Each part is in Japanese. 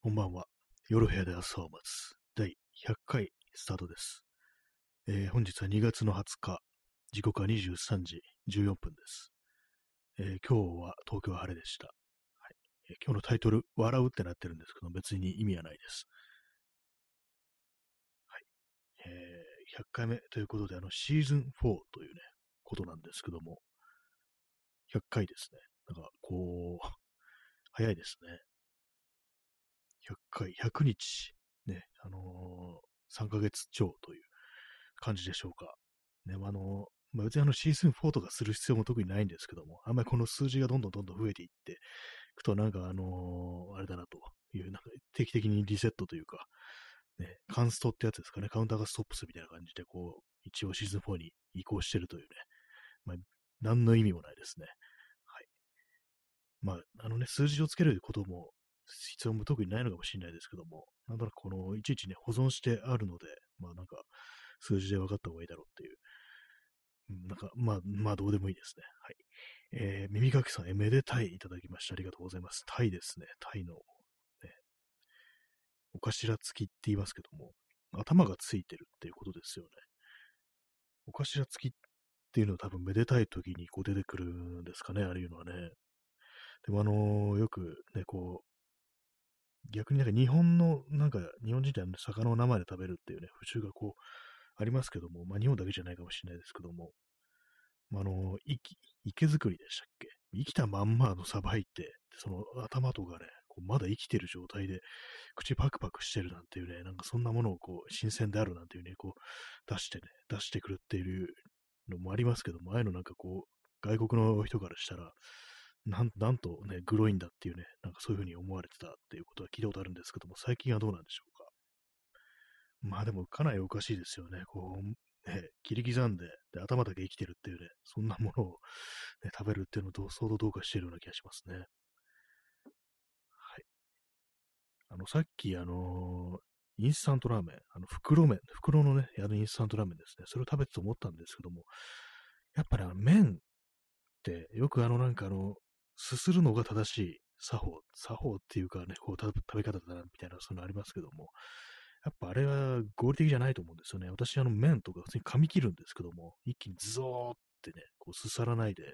こんばんは。夜部屋で朝を待つ。第100回スタートです。えー本日は2月の20日、時刻は23時14分です。えー今日は東京は晴れでした、はいえー今日のタイトル、笑うってなってるんですけど、別に意味はないです。はい。えー100回目ということで、あの、シーズン4というね、ことなんですけども、100回ですね。なんか、こう、早いですね。100回、100日、ね、あのー、3ヶ月超という感じでしょうか。ね、あのーまあ、別にあのシーズン4とかする必要も特にないんですけども、あんまりこの数字がどんどんどんどん増えていっていくと、なんかあのーあれだなという、なんか定期的にリセットというか、ね、カンストってやつですかね、カウンターがストップするみたいな感じで、こう、一応シーズン4に移行してるというね、まあ、何の意味もないですね。はい。まあ、あのね、数字をつけることも必要も特にないのかもしれないですけども、なんとなくこの、いちいちね、保存してあるので、まあなんか、数字で分かった方がいいだろうっていう。なんか、まあ、まあどうでもいいですね。はい。えー、耳かきさん、え、めでたいいただきました。ありがとうございます。タイですね。タイの、ね、お頭付きって言いますけども、頭がついてるっていうことですよね。お頭付きっていうのは多分めでたい時にこう出てくるんですかね、ああいうのはね。でもあのーよくね、こう、逆になんか日本の、なんか日本人って魚を生で食べるっていうね、風習がこう、ありますけども、まあ日本だけじゃないかもしれないですけども、まあ、あの、生き、池作りでしたっけ？生きたまんまのさばいて、その頭とかね、こうまだ生きてる状態で、口パクパクしてるなんていうね、なんかそんなものをこう、新鮮であるなんていうね、こう、出してね、出してくるっていうのもありますけども、ああいうのなんかこう、外国の人からしたら、なん、なんとね、グロいんだっていうね、なんかそういうふうに思われてたっていうことは聞いたことあるんですけども、最近はどうなんでしょうか？まあでも、かなりおかしいですよね。こう、ね、切り刻んでで、頭だけ生きてるっていうね、そんなものを、ね、食べるっていうのと相当どうかしてるような気がしますね。はい。あの、さっき、あのーインスタントラーメン、あの、袋麺、袋のね、あのインスタントラーメンですね。それを食べてて思ったんですけども、やっぱりあの、麺って、よくあの、なんかあの、すするのが正しい作法、作法っていうかね、こう、食べ方だな、みたいな、そういうのありますけども、やっぱあれは合理的じゃないと思うんですよね。私、あの、麺とか普通に噛み切るんですけども、一気にズゾーってね、こう、すさらないで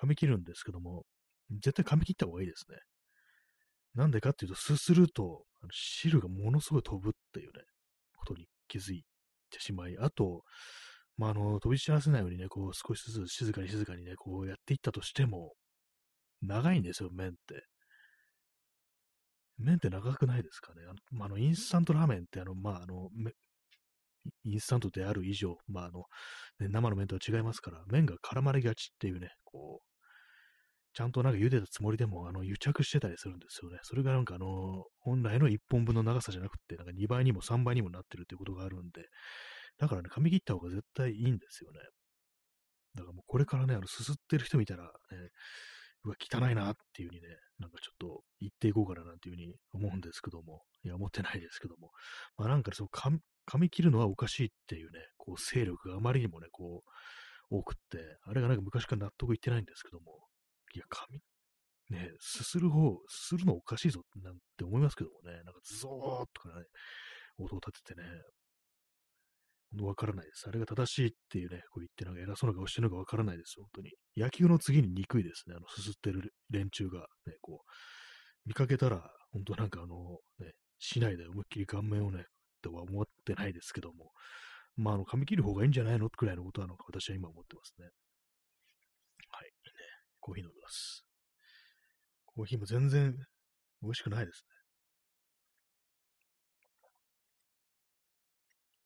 噛み切るんですけども、絶対噛み切った方がいいですね。なんでかっていうと、すすると、汁がものすごい飛ぶっていうね、ことに気づいてしまい、あと、まあ、あの、飛び散らせないようにね、こう、少しずつ静かに静かにね、こうやっていったとしても、長いんですよ、麺って。麺って長くないですかね？あの、まあ、あのインスタントラーメンって、あの、まあ、あの、インスタントである以上、まあ、あの、ね生の麺とは違いますから、麺が絡まりがちっていうね、こう、ちゃんとなんか茹でたつもりでも、あの、癒着してたりするんですよね。それがなんかあの、本来の1本分の長さじゃなくて、なんか2倍にも3倍にもなってるっていうことがあるんで、だからね、噛み切った方が絶対いいんですよね。だからもうこれからね、あの、すすってる人見たら、ね、うわ、汚いなっていう風にね、なんかちょっと言っていこうかななんていう風に思うんですけども、いや、思ってないですけども、まあなんかそう噛み、噛み切るのはおかしいっていうね、こう、勢力があまりにもね、こう、多くって、あれがなんか昔から納得いってないんですけども、いや、噛み、ね、すする方、すするのおかしいぞなんて思いますけどもね、なんかズゾーッとかね、音を立ててね、わからないです。あれが正しいっていうね、こう言ってなんか偉そうな顔してるのかわからないです、本当に。野球の次に憎いですね、あの、すすってる連中が、ね、こう、見かけたら、本当なんかあの、ね、市内で思いっきり顔面をね、とは思ってないですけども、まあ、あの、髪切る方がいいんじゃないのくらいのことなのか、私は今思ってますね。はい、ね、コーヒー飲みます。コーヒーも全然美味しくないですね。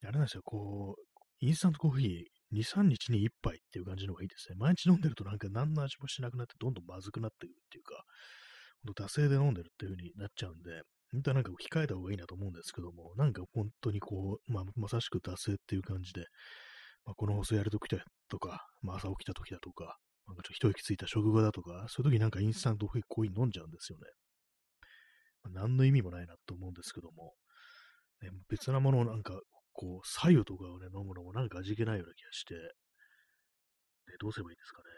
あれなんですよ、こう、インスタントコーヒー、2、3日に1杯っていう感じの方がいいですね。毎日飲んでるとなんか何の味もしなくなってどんどんまずくなってくるっていうか、ほんと惰性で飲んでるっていう風になっちゃうんで、本当はなんか控えた方がいいなと思うんですけども、なんか本当にこう、まあ、まさしく惰性っていう感じで、まあ、この放送やるときだとか、まあ、朝起きたときだとか、なんかちょっと一息ついた食後だとか、そういう時なんかインスタントコーヒー飲んじゃうんですよね。まあ、何の意味もないなと思うんですけども、ね、別なものをなんか、こう、左右とかをね、飲むのもなんか味気ないような気がして、ね、どうすればいいですかね。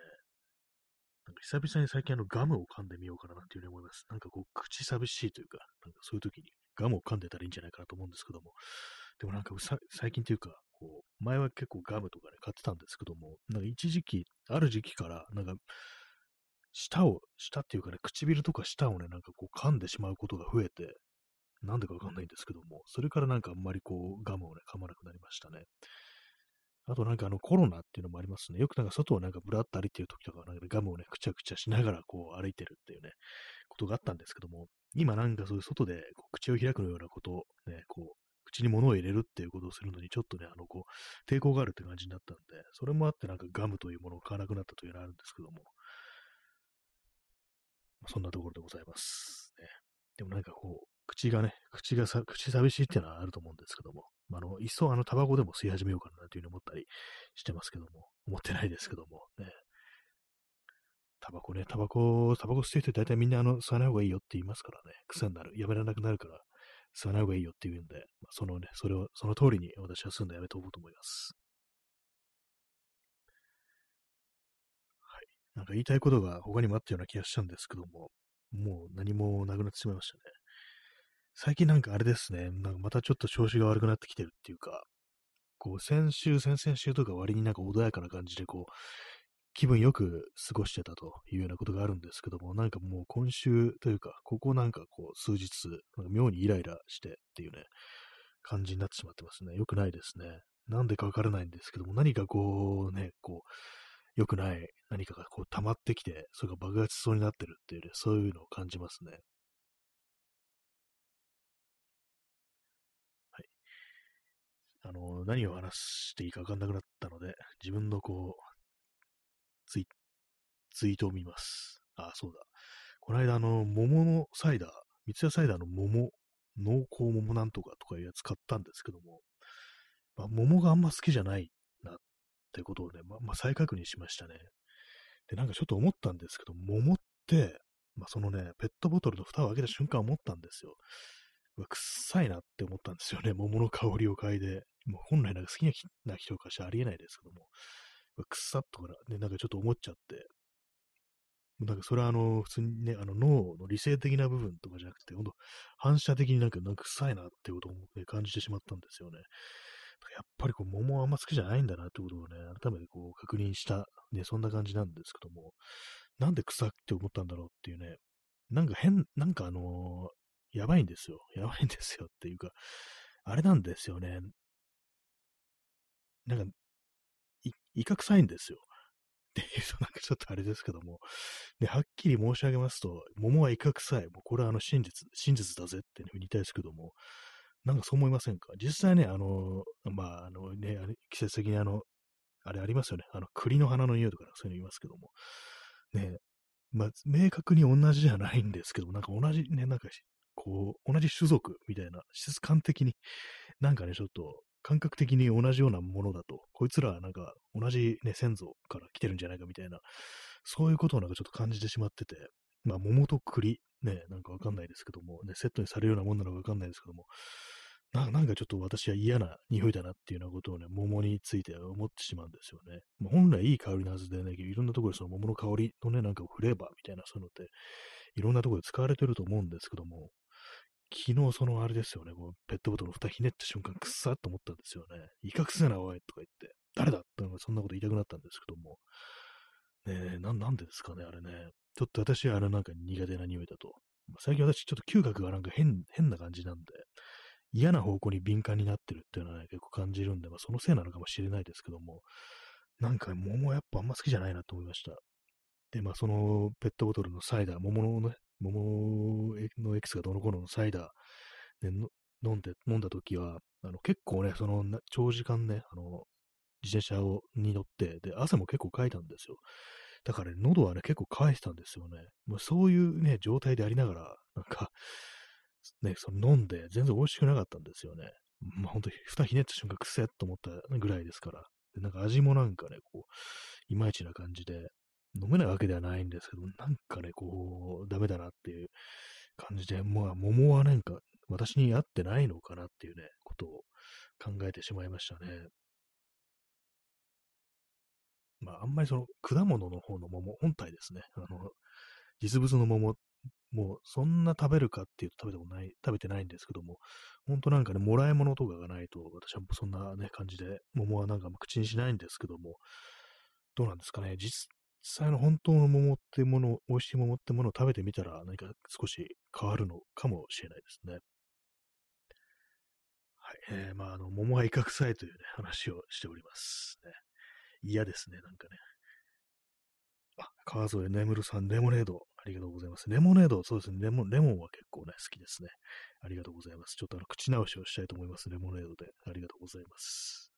なんか久々に最近あのガムを噛んでみようかななんていうふうに思います。なんかこう、口寂しいというか、なんかそういう時にガムを噛んでたらいいんじゃないかなと思うんですけども、でもなんか最近というか、こう、前は結構ガムとかね、買ってたんですけども、なんか一時期、ある時期から、なんか、舌を、舌っていうかね、唇とか舌をね、なんかこう噛んでしまうことが増えて、なんでかわかんないんですけども、それからなんかあんまりこう、ガムをね、噛まなくなりましたね。あとなんかあのコロナっていうのもありますね。よくなんか外をなんかぶらっと歩いてる時とかなんかガムをね、くちゃくちゃしながらこう歩いてるっていうね、ことがあったんですけども、今なんかそういう外でこう口を開くようなことをね、こう、口に物を入れるっていうことをするのにちょっとね、あのこう、抵抗があるって感じになったんで、それもあってなんかガムというものを買わなくなったというのがあるんですけども、そんなところでございます。ね、でもなんかこう、口がね、口がさ、口寂しいっていうのはあると思うんですけども、あの、いっそあの、タバコでも吸い始めようかなというふうに思ったりしてますけども、思ってないですけども、ね。タバコね、タバコ、タバコ吸ってる人大体みんなあの、吸わない方がいいよって言いますからね、癖になる、やめられなくなるから、吸わない方がいいよって言うんで、まあ、そのね、それを、その通りに私は吸うのやめておこうと思います。はい。なんか言いたいことが他にもあったような気がしたんですけども、もう何もなくなってしまいましたね。最近なんかあれですね、なんかまたちょっと調子が悪くなってきてるっていうか、こう先週、先々週とか割になんか穏やかな感じでこう、気分よく過ごしてたというようなことがあるんですけども、なんかもう今週というか、ここなんかこう数日、なんか妙にイライラしてっていうね、感じになってしまってますね。よくないですね。なんでかわからないんですけども、何かこうね、こう、良くない何かがこう溜まってきて、それが爆発しそうになってるっていうね、そういうのを感じますね。あの、何を話していいか分かんなくなったので、自分のこう、ツイツイートを見ます。あ、そうだ。この間、あの、桃のサイダー、三ツ矢サイダーの桃、濃厚桃なんとかとかいうやつ買ったんですけども、まあ、桃があんま好きじゃないなってことをね、ままあ、再確認しましたね。で、なんかちょっと思ったんですけど、桃って、まあ、そのね、ペットボトルの蓋を開けた瞬間思ったんですよ。うわ、臭いなって思ったんですよね。桃の香りを嗅いで。もう本来なんか好きな人からしてありえないですけども。くっさっとからね、なんかちょっと思っちゃって。なんかそれはあの、普通にね、あの脳の理性的な部分とかじゃなくて、ほんと反射的になんかなんか臭いなってことを、ね、感じてしまったんですよね。やっぱりこう桃はあんま好きじゃないんだなってことをね、改めてこう確認した、ね、そんな感じなんですけども、なんで臭って思ったんだろうっていうね、なんか変、なんかあの、やばいんですよ。やばいんですよっていうか、あれなんですよね。なんか、イカ臭いんですよ。っていうと、なんかちょっとあれですけども、で、はっきり申し上げますと、桃はイカ臭い。もうこれはあの真実、真実だぜっていうふうに言いたいですけども、なんかそう思いませんか？実際ね、あの、まあ、あのね、あれ季節的にあの、あれありますよね。あの、栗の花の匂いとかそういうの言いますけども、ね、まあ、明確に同じじゃないんですけども、なんか同じね、なんか、こう、同じ種族みたいな、質感的に、なんかね、ちょっと、感覚的に同じようなものだと、こいつらはなんか同じね、先祖から来てるんじゃないかみたいな、そういうことをなんかちょっと感じてしまってて、まあ、桃と栗、ね、なんかわかんないですけども、ね、セットにされるようなもんなのかわかんないですけども、ななんかちょっと私は嫌な匂いだなっていうようなことをね、桃について思ってしまうんですよね。まあ、本来いい香りのはずでね、いろんなところでその桃の香りのね、なんかフレーバーみたいな、そういうのって、いろんなところで使われてると思うんですけども、昨日そのあれですよね、こうペットボトルの蓋ひねった瞬間、くっさっと思ったんですよね。威嚇せな、おいとか言って、誰だってそんなこと言いたくなったんですけども。ねえ、ななんでですかね、あれね。ちょっと私はあれなんか苦手な匂いだと。最近私ちょっと嗅覚がなんか変、変な感じなんで、嫌な方向に敏感になってるっていうのはね、結構感じるんで、まあそのせいなのかもしれないですけども、なんか桃はやっぱあんま好きじゃないなと思いました。で、まあそのペットボトルのサイダー、桃のね、桃のエキスがどの頃のサイダー、ね、飲んで、飲んだ時は、あの結構ね、その長時間ね、あの、自転車をに乗って、で、汗も結構かいたんですよ。だから、ね、喉はね、結構乾いてたんですよね。もうそういうね、状態でありながら、なんか、ね、その飲んで全然美味しくなかったんですよね。まあ本当に、蓋ひねった瞬間くせっと思ったぐらいですから。でなんか味もなんかね、こう、いまいちな感じで、飲めないわけではないんですけど、なんかね、こう、ダメだなっていう感じで、まあ、桃はなんか、私に合ってないのかなっていうね、ことを考えてしまいましたね。まあ、あんまりその果物の方の桃、本体ですね。あの、実物の桃、もうそんな食べるかっていうと食べてもない、食べてないんですけども、ほんとなんかね、もらい物とかがないと、私はそんなね、感じで、桃はなんか口にしないんですけども、どうなんですかね、実実際の本当の桃ってもの、美味しい桃ってものを食べてみたら、何か少し変わるのかもしれないですね。はい。えー、まあ、あの、桃は威嚇臭いというね、話をしております。ね、嫌ですね、なんかね。あ、川添眠さん、レモネード、ありがとうございます。レモネード、そうですね、レモン、レモンは結構ね、好きですね。ありがとうございます。ちょっとあの、口直しをしたいと思います。レモネードで。ありがとうございます。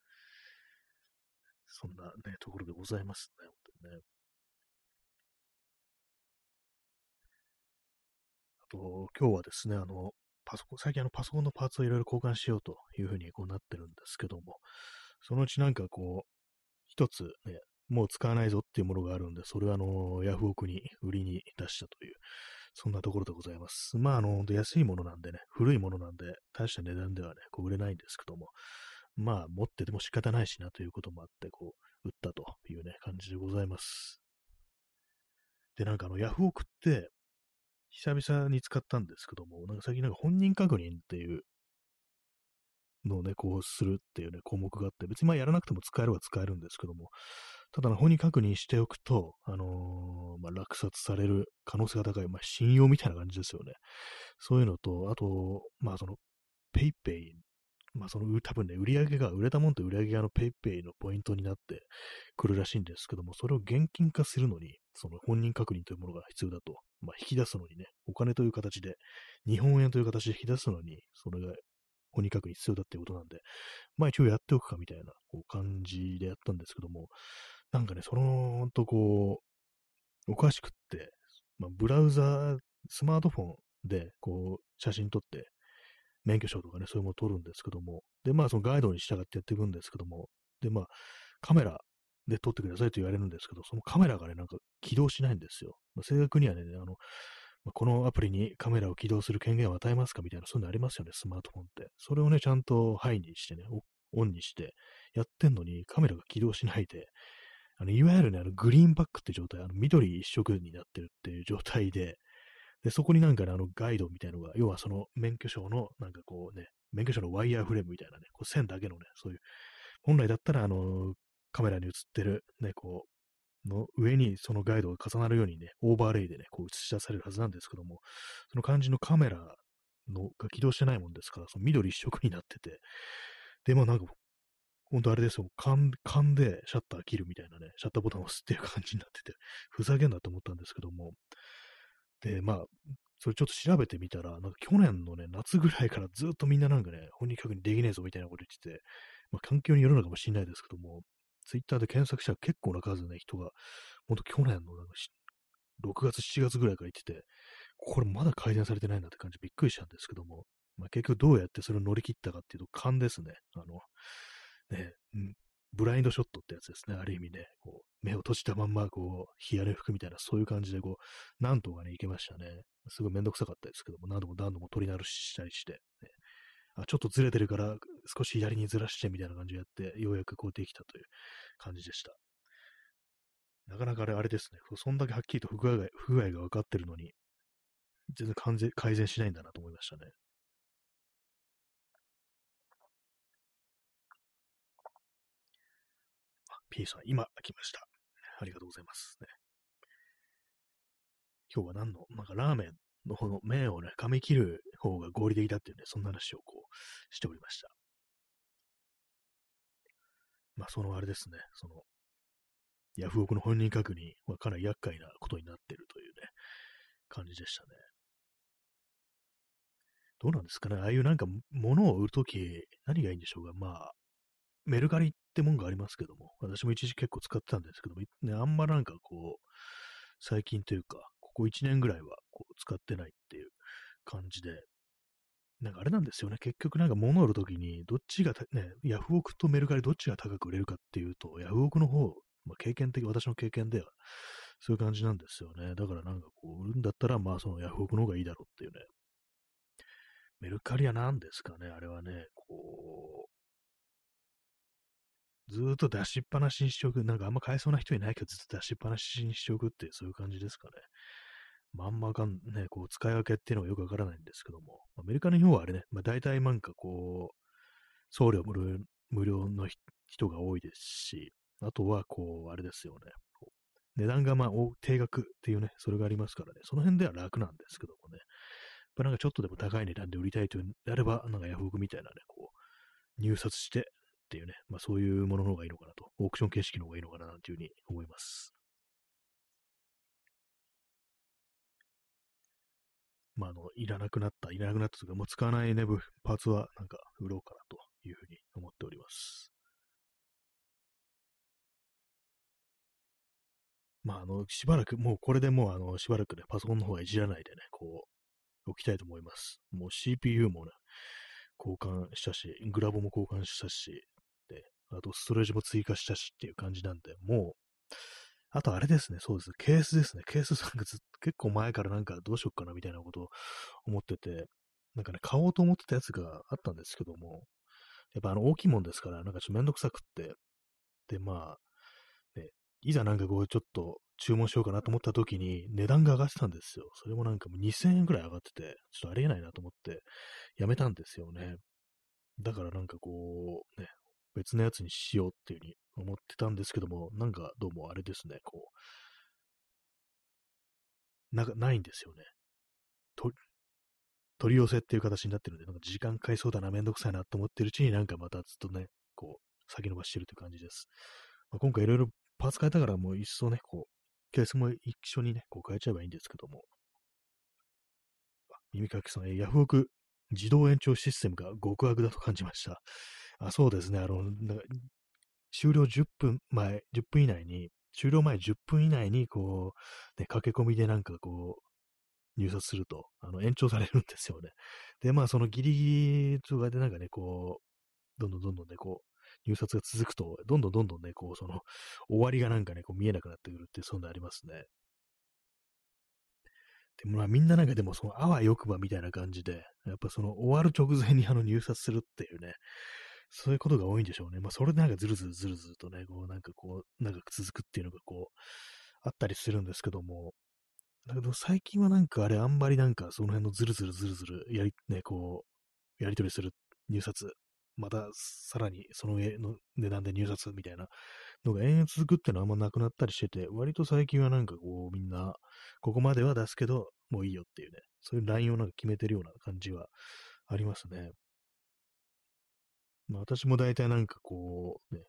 そんなね、ところでございますね、本当にね。と、今日はですね、あの、パソコン、最近あのパソコンのパーツをいろいろ交換しようというふうにこうなってるんですけども、そのうちなんかこう、一つね、もう使わないぞっていうものがあるんで、それはあの、ヤフオクに売りに出したという、そんなところでございます。まあ、あの、安いものなんでね、古いものなんで、大した値段ではね、こう売れないんですけども、まあ、持ってても仕方ないしなということもあって、こう、売ったというね、感じでございます。で、なんかあの、ヤフオクって、久々に使ったんですけども、なんか最近なんか本人確認っていうのをね、こうするっていうね、項目があって、別にまあやらなくても使えるは使えるんですけども、ただ、本人確認しておくと、あのー、まあ、落札される可能性が高い、まあ、信用みたいな感じですよね。そういうのと、あと、まあ、その、ペイペイ、まあ、その、多分ね、売り上げが、売れたもんって売り上げがあの、ペイペイのポイントになってくるらしいんですけども、それを現金化するのに、その本人確認というものが必要だと。まあ、引き出すのにね、お金という形で、日本円という形で引き出すのに、それが本人確認必要だっていうことなんで、まあ一応やっておくかみたいなこう感じでやったんですけども、なんかね、その、ほんとこう、おかしくって、まあ、ブラウザー、スマートフォンで、こう、写真撮って、免許証とかね、そういうものを撮るんですけども、で、まあ、そのガイドに従ってやっていくんですけども、で、まあ、カメラで撮ってくださいと言われるんですけど、そのカメラがね、なんか起動しないんですよ。まあ、正確にはね、あの、まあ、このアプリにカメラを起動する権限を与えますかみたいな、そういうのありますよね、スマートフォンって。それをね、ちゃんとハイにしてね、オンにして、やってんのにカメラが起動しないで、あの、いわゆるね、あの、グリーンバックって状態、あの、緑一色になってるっていう状態で、で、そこになんかね、あの、ガイドみたいのが、要はその免許証の、なんかこうね、免許証のワイヤーフレームみたいなね、こう線だけのね、そういう、本来だったら、あの、カメラに映ってる、ね、こう、の上にそのガイドが重なるようにね、オーバーレイでね、こう映し出されるはずなんですけども、その感じのカメラのが起動してないもんですから、その緑一色になってて、で、まあなんかほんとあれですよ、勘勘でシャッター切るみたいなね、シャッターボタンを押すっていう感じになってて、ふざけんなと思ったんですけども、で、まあ、それちょっと調べてみたら、なんか去年のね、夏ぐらいからずっとみんななんかね、本人確認できねえぞみたいなこと言ってて、まあ、環境によるのかもしれないですけども、ツイッターで検索したら結構な数ね、人が、ほんと去年のなんか6月、7月ぐらいから言ってて、これまだ改善されてないんだって感じびっくりしたんですけども、まあ、結局どうやってそれを乗り切ったかっていうと、勘ですね。あの、ね、ブラインドショットってやつですね。ある意味ね、こう、目を閉じたまんま、こう、ヒアレ吹くみたいな、そういう感じで、こう、なんとかね、いけましたね。すごいめんどくさかったですけども、何度も何度も取り直したりして、ね、あ、ちょっとずれてるから、少し左にずらしてみたいな感じでやって、ようやくこうできたという感じでした。なかなかあれ、あれですね。そんだけはっきりと不具合が不具合が分かってるのに、全然完全改善しないんだなと思いましたね。P さん、今来ました。ありがとうございます、ね。今日は何の、なんかラーメンの方の麺をね、噛み切る方が合理的だっていうね、そんな話をこう、しておりました。まあ、そのあれですね、その、ヤフオクの本人確認はかなり厄介なことになってるというね、感じでしたね。どうなんですかねああいうなんか物を売るとき、何がいいんでしょうが、まあ、メルカリってもんがありますけども、私も一時結構使ってたんですけども、ね、あんまなんかこう、最近というか、ここ1年ぐらいはこう使ってないっていう感じで、なんかあれなんですよね。結局なんか物を売るときに、どっちがね、ヤフオクとメルカリどっちが高く売れるかっていうと、ヤフオクの方、まあ、経験的、私の経験では、そういう感じなんですよね。だからなんかこう、売るんだったら、まあそのヤフオクの方がいいだろうっていうね。メルカリは何ですかね、あれはね、こう、ずっと出しっぱなしにしておく。なんかあんま買えそうな人いないけど、ずっと出しっぱなしにしておくっていう、そういう感じですかね。まんまかん、ね、こう、使い分けっていうのはよくわからないんですけども、アメリカの日本はあれね、まあ大体なんかこう、送料無料無料の人が多いですし、あとはこう、あれですよね、値段がまあ定額っていうね、それがありますからね、その辺では楽なんですけどもね、やっぱなんかちょっとでも高い値段で売りたいというであれば、なんかヤフオクみたいなね、こう、入札してっていうね、まあそういうものの方がいいのかなと、オークション形式の方がいいのかななんていうふうに思います。まあ、あの、いらなくなった、いらなくなったというか、もう使わないね、パーツはなんか売ろうかなというふうに思っております。まあ、あの、しばらく、もうこれでもう、あの、しばらくね、パソコンの方はいじらないでね、こう、置きたいと思います。もう CPU もね、交換したし、グラボも交換したし、で、あとストレージも追加したしっていう感じなんで、もう、あとあれですね、そうです。ケースですね。ケースなんかず 結構前からなんかどうしよっかなみたいなことを思ってて、なんかね、買おうと思ってたやつがあったんですけども、やっぱあの大きいもんですから、なんかちょっとめんどくさくって、で、まあ、ね、いざなんかこうちょっと注文しようかなと思った時に値段が上がってたんですよ。それもなんかもう2000円くらい上がってて、ちょっとありえないなと思ってやめたんですよね。だからなんかこう、ね、別のやつにしようっていう風に思ってたんですけども、なんかどうもあれですね、こう、なないんですよね。取り寄せっていう形になってるんで、なんか時間かかりそうだな、めんどくさいなと思ってるうちになんかまたずっとね、こう、先延ばしてるという感じです。まあ、今回いろいろパーツ変えたからもう一層ね、こう、ケースも一緒にね、こう変えちゃえばいいんですけども。耳かきさんえ、ヤフオク自動延長システムが極悪だと感じました。あそうですね、あの、終了10分前、10分以内に、終了前10分以内に、こう、ね、駆け込みでなんかこう、入札すると、あの、延長されるんですよね。で、まあ、そのギリギリとかでなんかね、こう、どんどんどんどんね、こう、入札が続くと、どんどんどんどんね、こう、その、終わりがなんかね、こう見えなくなってくるって、そういうのありますね。でまあみんななんかでもそのあわよくばみたいな感じで、やっぱその終わる直前にあの入札するっていうね、そういうことが多いんでしょうね。まあ、それでなんかずるずるずるずるとね、こう、なんかこう、長く続くっていうのがこう、あったりするんですけども、だけど最近はなんかあれ、あんまりなんかその辺のずるずるずるずる、やり、ね、こう、やり取りする入札、またさらにその上の値段で入札みたいなのが延々続くっていうのはあんまなくなったりしてて、割と最近はなんかこうみんな、ここまでは出すけど、もういいよっていうね、そういうラインをなんか決めてるような感じはありますね。まあ私も大体なんかこう、ね、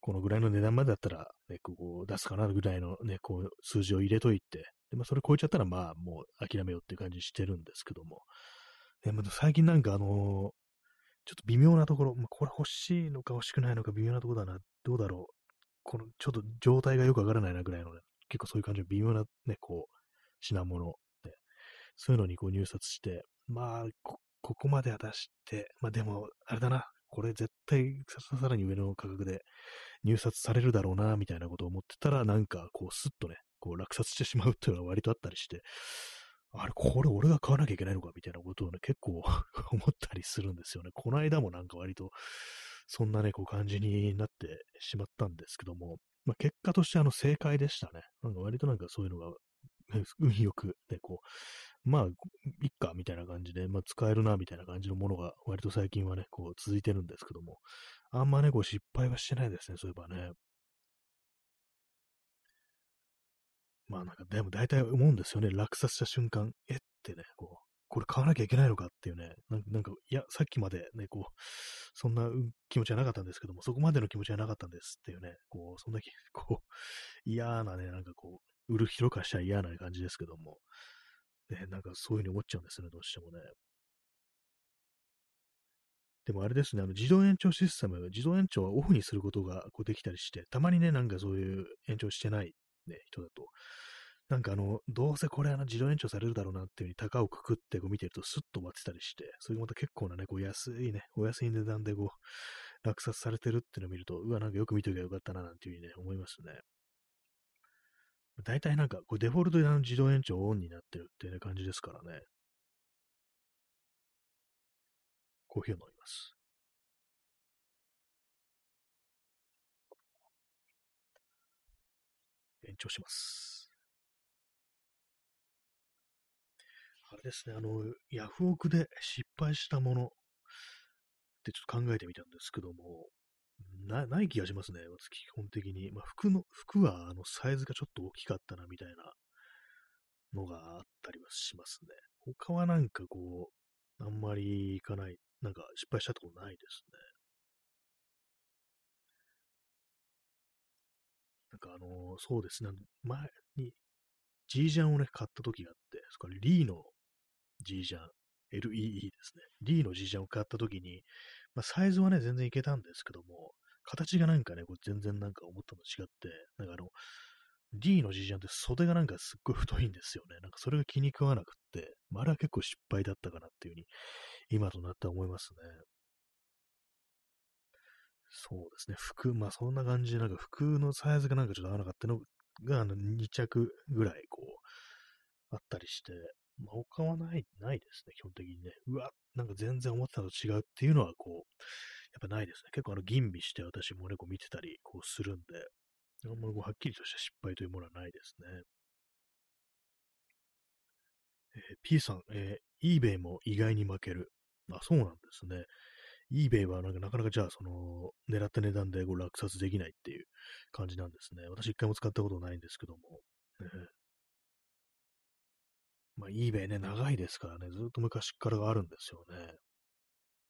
このぐらいの値段までだったら、ね、こう出すかなぐらいのね、こう数字を入れといて、でまあ、それ超えちゃったらまあもう諦めようっていう感じしてるんですけども、でも最近なんかあの、ちょっと微妙なところ、まあ、これ欲しいのか欲しくないのか微妙なところだな、どうだろう。このちょっと状態がよくわからないなぐらいの、ね、結構そういう感じの微妙なね、こう、品物、ね、そういうのにこう入札して、まあ、ここまでは出して、まあでも、あれだな、これ絶対さらに上の価格で入札されるだろうな、みたいなことを思ってたら、なんかこうスッとね、こう落札してしまうっていうのは割とあったりして、あれ、これ俺が買わなきゃいけないのかみたいなことをね、結構 思ったりするんですよね。この間もなんか割と、そんなね、こう感じになってしまったんですけども、まあ、結果としてあの正解でしたね。なんか割となんかそういうのが、運よくね、こう、まあ、いっか、みたいな感じで、まあ、使えるな、みたいな感じのものが、割と最近はね、こう、続いてるんですけども、あんまね、こう、失敗はしてないですね、そういえばね。まあ、なんか、でも大体思うんですよね、落札した瞬間、えってね、こう、これ買わなきゃいけないのかっていうね、なんか、いや、さっきまでね、こう、そんな気持ちはなかったんですけども、そこまでの気持ちはなかったんですっていうね、こう、そんな、こう、嫌なね、なんかこう、売る広かしたら嫌な感じですけども、ね、なんかそういうふうに思っちゃうんですね、どうしてもね。でもあれですね、あの自動延長システム、自動延長はオフにすることがこうできたりして、たまにね、なんかそういう延長してない、ね、人だと、なんかあの、どうせこれあの自動延長されるだろうなっていうふうに高をくくってこう見てるとスッと終わってたりして、それまた結構なね、こう安いね、お安い値段でこう、落札されてるっていうのを見ると、うわ、なんかよく見とけばよかったななんていうふうにね、思いますね。大体なんか、これデフォルトであの自動延長オンになってるっていう感じですからね。コーヒーを飲みます。チをします。あれですね、あの、ヤフオクで失敗したものってちょっと考えてみたんですけども、なない気がしますね、私、基本的に。まあ、服の、服は、あの、サイズがちょっと大きかったな、みたいなのがあったりはしますね。他はなんかこう、あんまりいかない、なんか失敗したとこないですね。かあの、そうですね、前に、ジージャンをね、買った時があって、そこからリーのジージャン、LEE ですね。リーのジージャンを買った時に、まあ、サイズはね、全然いけたんですけども、形がなんかね、こう全然なんか思ったのと違って、なんかあの、D の G ジャンって袖がなんかすっごい太いんですよね。なんかそれが気に食わなくって、まあ、あれは結構失敗だったかなっていうふうに、今となっては思いますね。そうですね。服、まあそんな感じで、なんか服のサイズがなんかちょっと合わなかったのが、あの2着ぐらいこう、あったりして、まあ他はない、ないですね、基本的にね。うわ、なんか全然思ってたのと違うっていうのはこう、やっぱないですね。結構あの吟味して私もね、こう見てたりこうするんで、あんまりこうはっきりとした失敗というものはないですね。えー、P さん、えー、eBay も意外に負ける。あ、そうなんですね。eBay はなんかなかなかじゃあ、その、狙った値段でこう落札できないっていう感じなんですね。私一回も使ったことないんですけども。まあ eBay ね、長いですからね、ずっと昔からがあるんですよね。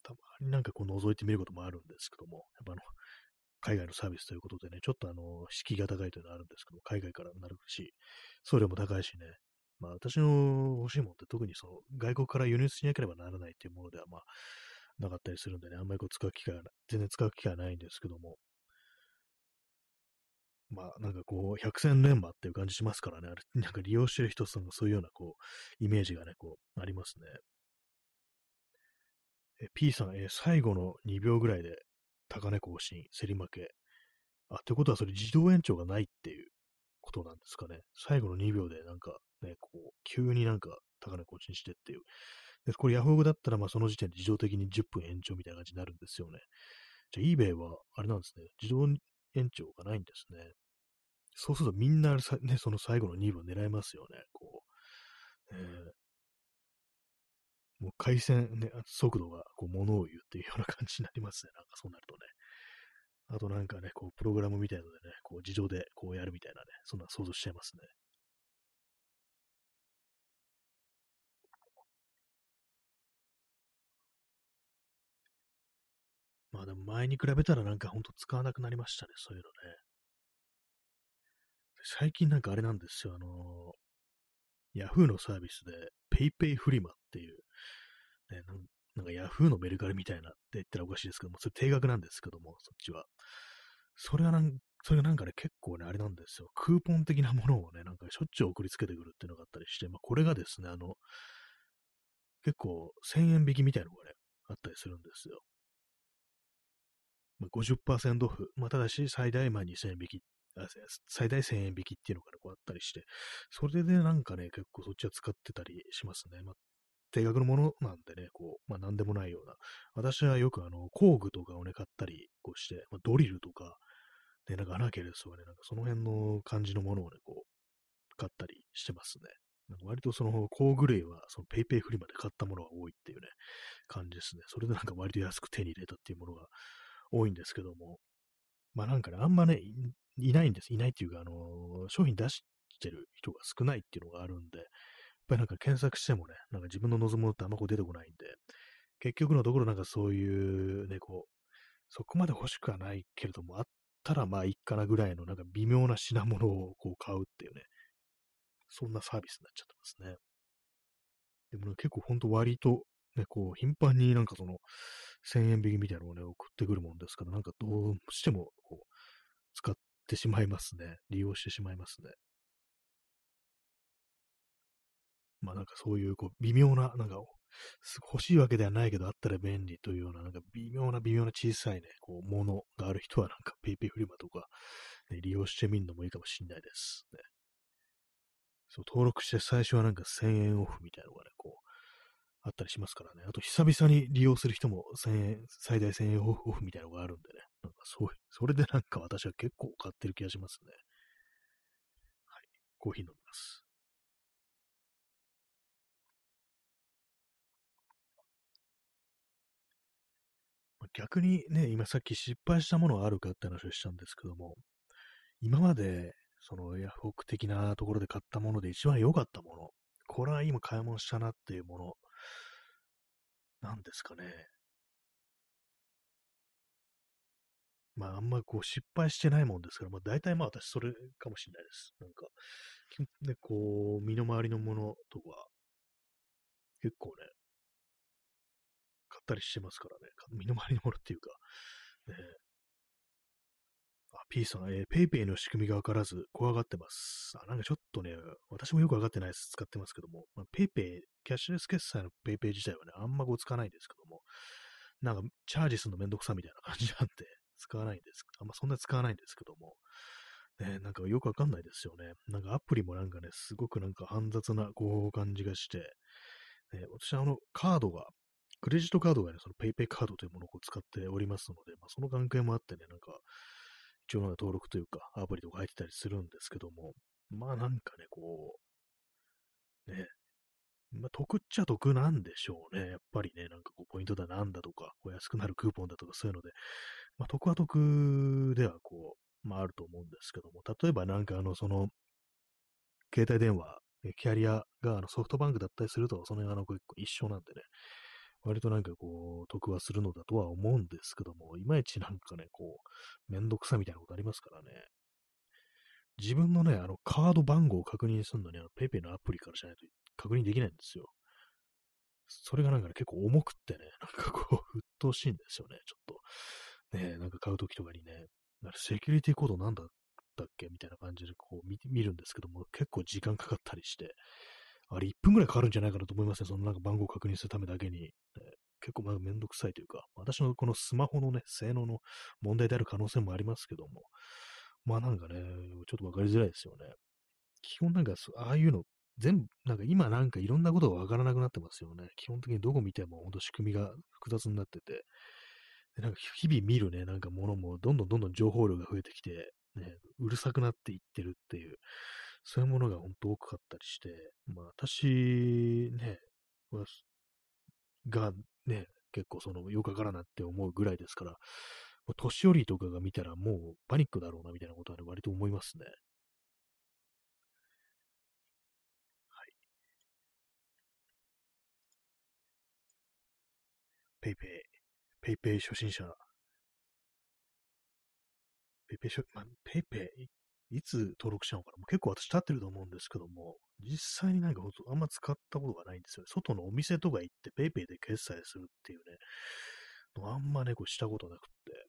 たまになんかこう覗いてみることもあるんですけども、やっぱあの、海外のサービスということでね、ちょっとあの、敷居が高いというのはあるんですけども、海外からなるし、送料も高いしね、まあ私の欲しいものって特にその外国から輸入しなければならないっていうものではまあなかったりするんでね、あんまりこう使う機会が、全然使う機会はないんですけども、まあなんかこう、百戦錬磨っていう感じしますからね、あれ、なんか利用してる人さんがそういうようなこう、イメージがね、こう、ありますね。え P さん、え最後の2秒ぐらいで高値更新、競り負け。あ、ってことはそれ自動延長がないっていうことなんですかね。最後の2秒でなんかね、こう、急になんか高値更新してっていう。で、これヤフオクだったらまあその時点で自動的に10分延長みたいな感じになるんですよね。じゃあ eBay はあれなんですね。自動延長がないんですね。そうするとみんな、ね、その最後の2秒狙いますよね。こう、えー、もう回線、ね、速度がこう物を言うっていうような感じになりますね。なんかそうなるとね。あとなんかね、こう、プログラムみたいのでね、こう、自動でこうやるみたいなね、そんな想像しちゃいますね。まあでも前に比べたらなんかほんと使わなくなりましたね、そういうのね。最近なんかあれなんですよ、あのー、Yahoo のサービスで PayPay フリマっていう、ね、なんか Yahoo のメルカリみたいなって言ったらおかしいですけども、それ定額なんですけども、そっちは。それがなん、それがなんかね、結構ね、あれなんですよ。クーポン的なものをね、なんかしょっちゅう送りつけてくるっていうのがあったりして、まあこれがですね、あの、結構1000円引きみたいなのがね、あったりするんですよ。50%オフ。まあ、ただし、最大まあ2000円引き最大1000円引きっていうのが、ね、こうあったりして、それでなんかね、結構そっちは使ってたりしますね。まあ、定額のものなんでね、こう、まあなんでもないような。私はよくあの、工具とかをね、買ったりこうして、まあ、ドリルとか、ね、なんか穴開けですとかね、なんかその辺の感じのものをね、こう、買ったりしてますね。なんか割とその工具類はそのペイペイフリマで買ったものが多いっていうね、感じですね。それでなんか割と安く手に入れたっていうものが多いんですけども、まあなんかね、あんまね、いないんです。いないっていうか、あの、商品出してる人が少ないっていうのがあるんで、やっぱりなんか検索してもね、なんか自分の望むのってあんまこう出てこないんで、結局のところなんかそういうね、こう、そこまで欲しくはないけれども、あったらまあいいかなぐらいのなんか微妙な品物をこう買うっていうね、そんなサービスになっちゃってますね。でもね、結構ほんと割とね、こう頻繁になんかその1000円引きみたいなのをね、送ってくるもんですから、なんかどうしてもこう使ってしまいますね。利用してしまいますね。まあなんかそういうこう微妙な、なんか欲しいわけではないけどあったら便利というような、なんか微妙な微妙な小さいね、こうものがある人はなんか PayPay フリマとか、ね、利用してみるのもいいかもしれないです、ね。そう、登録して最初はなんか1000円オフみたいなのがね、こう、あったりしますからね。あと、久々に利用する人も1000円、最大1000円オフみたいなのがあるんでね。なんかそう、それでなんか私は結構買ってる気がしますね。はいコーヒー飲みます。逆にね、今さっき失敗したものはあるかって話をしたんですけども、今まで、そのヤフオク的なところで買ったもので一番良かったもの、これは今買い物したなっていうもの、何ですかね。まあ、あんまこう失敗してないもんですから、まあ、大体まあ私それかもしれないです。なんか、ね、こう、身の回りのものとか、結構ね、買ったりしてますからね。身の回りのものっていうか、ね、P さん、えー、ペイペイの仕組みがわからず怖がってます。あ、なんかちょっとね、私もよくわかってないです。使ってますけども、まあ、ペイペイ、キャッシュレス決済のペイペイ自体はね、あんまこう使わないんですけども、なんかチャージするのめんどくさみたいな感じなんで、使わないんです。あんまそんな使わないんですけども、ね、なんかよくわかんないですよね。なんかアプリもなんかね、すごくなんか煩雑なこう感じがして、ね、私はあのカードが、クレジットカードがね、その PayPay カードというものを使っておりますので、まあ、その関係もあってね、なんか、一応なんか登録というか、アプリとか入ってたりするんですけども、まあなんかね、こう、ね、まあ、得っちゃ得なんでしょうね。やっぱりね、なんかこう、ポイントだなんだとか、こう安くなるクーポンだとかそういうので、まあ、得は得ではこう、まああると思うんですけども、例えばなんかあの、その、携帯電話、キャリアがあのソフトバンクだったりすると、その辺は一緒なんでね、割となんかこう、得はするのだとは思うんですけども、いまいちなんかね、こう、めんどくさみたいなことありますからね。自分のね、あの、カード番号を確認するのに、あの、ペイペイのアプリからしないと確認できないんですよ。それがなんかね、結構重くってね、なんかこう、鬱陶しいんですよね、ちょっと。ねなんか買うときとかにね、セキュリティコードなんだったっけみたいな感じでこう見見るんですけども、結構時間かかったりして、あれ1分ぐらいかかるんじゃないかなと思いますね。そのなんか番号を確認するためだけに。ね、結構まあめんどくさいというか、私のこのスマホのね、性能の問題である可能性もありますけども、まあなんかね、ちょっとわかりづらいですよね。基本なんか、ああいうの、全部、なんか今なんかいろんなことがわからなくなってますよね。基本的にどこ見ても本当仕組みが複雑になってて、でなんか日々見るね、なんかものもどんどんどんどん情報量が増えてきて、ね、うるさくなっていってるっていう、そういうものが本当多かったりして、まあ私ね、がね、結構そのよくわからなって思うぐらいですから、年寄りとかが見たらもうパニックだろうなみたいなことは、ね、割と思いますね。はい。ペイペイ、ペイペイ初心者。ペイペイまあ、ペイペイ、いつ登録したのかな？もう結構私経ってると思うんですけども、実際になんかあんま使ったことがないんですよ。外のお店とか行って PayPay で決済するっていうね、あんまね、こうしたことなくって。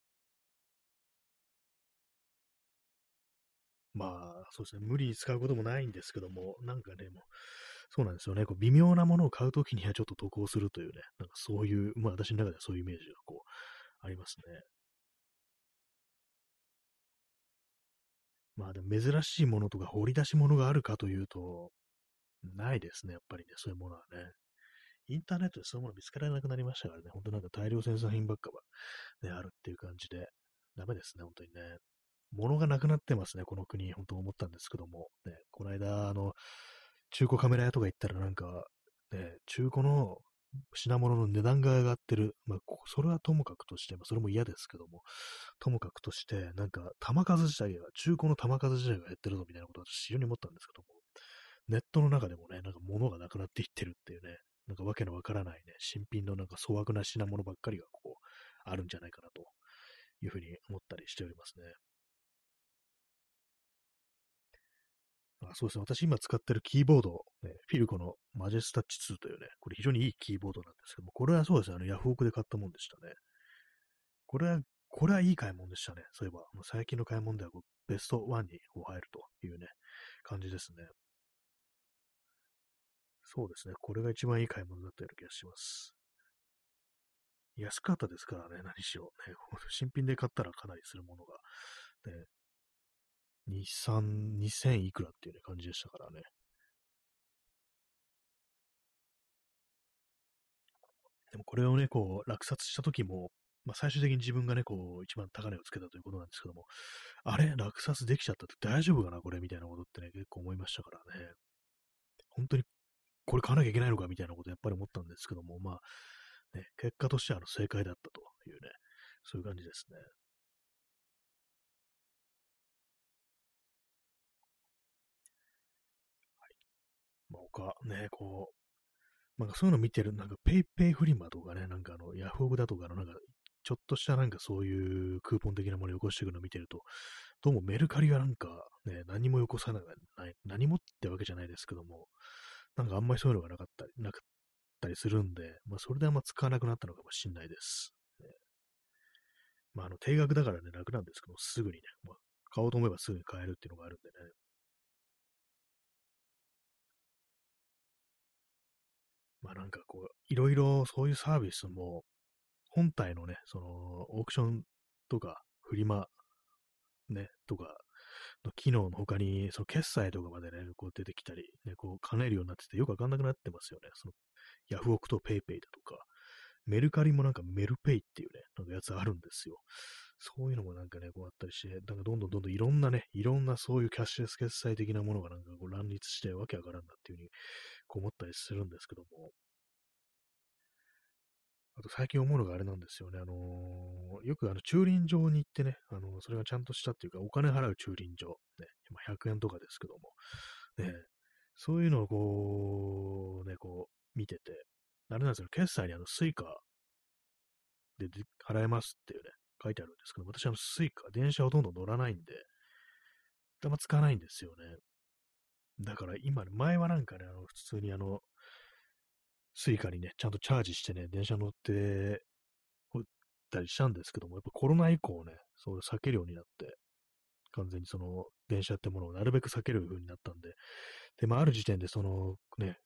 まあ、そうですね、無理に使うこともないんですけども、なんかね、も、そうなんですよね、こう微妙なものを買うときにはちょっと得をするというね、なんかそういう、まあ私の中ではそういうイメージがこう、ありますね。まあでも珍しいものとか掘り出し物があるかというと、ないですね、やっぱりね、そういうものはね。インターネットでそういうもの見つけらなくなりましたからね、本当なんか大量生産品ばっかは、ね、あるっていう感じで、ダメですね、本当にね。物がなくなってますね、この国、本当思ったんですけども、ね、この間、あの、中古カメラ屋とか行ったらなんか、ね、中古の品物の値段が上がってる。まあ、それはともかくとして、まあ、それも嫌ですけども、ともかくとして、なんか、玉数自体が、中古の玉数自体が減ってるぞみたいなことは非常に思ったんですけども、ネットの中でもね、なんか物がなくなっていってるっていうね、なんかわけのわからないね、新品のなんか粗悪な品物ばっかりがこう、あるんじゃないかなというふうに思ったりしておりますね。あそうですね。私今使ってるキーボード、ね、フィルコのマジェスタッチ2というね、これ非常にいいキーボードなんですけども、これはそうですね。あのヤフオクで買ったもんでしたね。これは、これはいい買い物でしたね。そういえば、最近の買い物ではベスト1に入るというね、感じですね。そうですね。これが一番いい買い物だったような気がします。安かったですからね、何しろ。ね、新品で買ったらかなりするものが。ね、2、3、2000いくらっていう、ね、感じでしたからね。でもこれをね、こう、落札した時も、まあ、最終的に自分がね、こう、一番高値をつけたということなんですけども、あれ落札できちゃったって大丈夫かなこれみたいなことってね、結構思いましたからね。本当にこれ買わなきゃいけないのかみたいなことやっぱり思ったんですけども、まあ、ね、結果としてはあの正解だったというね、そういう感じですね。まあ、他、ね、こう、なんかそういうの見てる、なんかペイペイフリマとかね、なんかあの、ヤフオクだとかのなんか、ちょっとしたなんかそういうクーポン的なものをよこしていくのを見てると、どうもメルカリがなんかね、何もよこさない、何もってわけじゃないですけども、なんかあんまりそういうのがなかったり、なかったりするんで、まあそれであんま使わなくなったのかもしれないです。ね、まああの定額だからね、楽なんですけど、すぐにね、まあ、買おうと思えばすぐに買えるっていうのがあるんでね。まあなんかこう、いろいろそういうサービスも、本体のね、その、オークションとか、フリマ、ね、とか、の機能の他に、その決済とかまでね、こう出てきたり、ね、こう兼ねるようになってて、よくわかんなくなってますよね。その、ヤフオクとペイペイだとか、メルカリもなんかメルペイっていうね、なんかやつあるんですよ。そういうのもなんかね、こうあったりして、なんかどんどんどんどんいろんなね、いろんなそういうキャッシュレス決済的なものがなんかこう乱立してわけわからんなっていうふうにこう思ったりするんですけども、あと最近思うのがあれなんですよね。あのー、よくあの駐輪場に行ってね、あのー、それがちゃんとしたっていうか、お金払う駐輪場、ね、今100円とかですけども、ね、そういうのをこう、ね、こう、見てて、あれなんですよ、決済にあの、スイカで払えますっていうね、書いてあるんですけど、私あの、スイカ、電車ほとんどん乗らないんで、あんま使わないんですよね。だから今、前はなんかね、あの、普通にあの、スイカにね、ちゃんとチャージしてね、電車乗ってたりしたんですけども、やっぱコロナ以降ね、そう避けるようになって、完全にその電車ってものをなるべく避けるようになったんで、で、まあ、ある時点でそのね、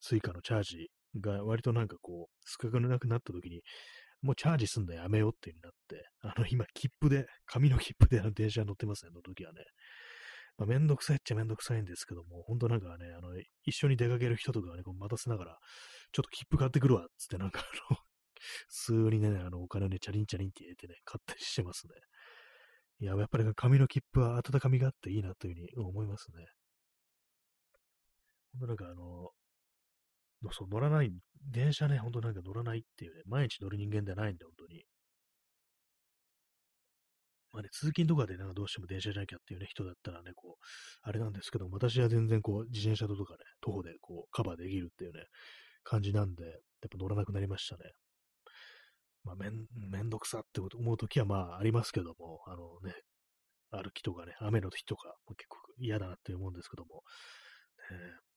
スイカのチャージが割となんかこう、少なくなった時に、もうチャージすんのやめようってなって、あの、今、切符で、紙の切符であの電車に乗ってますね、の時はね。まあ、めんどくさいっちゃめんどくさいんですけども、本当なんかね、あの、一緒に出かける人とかね、こう待たせながら、ちょっと切符買ってくるわ、つってなんかあの、普通にね、あの、お金をね、チャリンチャリンって入れてね、買ったりしてますね。いや、やっぱり紙の切符は温かみがあっていいなというふうに思いますね。本当なんかあの、そう、乗らない、電車ね、ほんとなんか乗らないっていうね、毎日乗る人間ではないんで、本当に。まあね、通勤とかでなんかどうしても電車じゃなきゃっていうね、人だったらね、こう、あれなんですけど、私は全然こう、自転車とかね、徒歩でこう、カバーできるっていうね、感じなんで、やっぱ乗らなくなりましたね。まあ、めん、めんどくさって思うときはまあありますけども、あのね、歩きとかね、雨の日とか結構嫌だなって思うんですけども、えー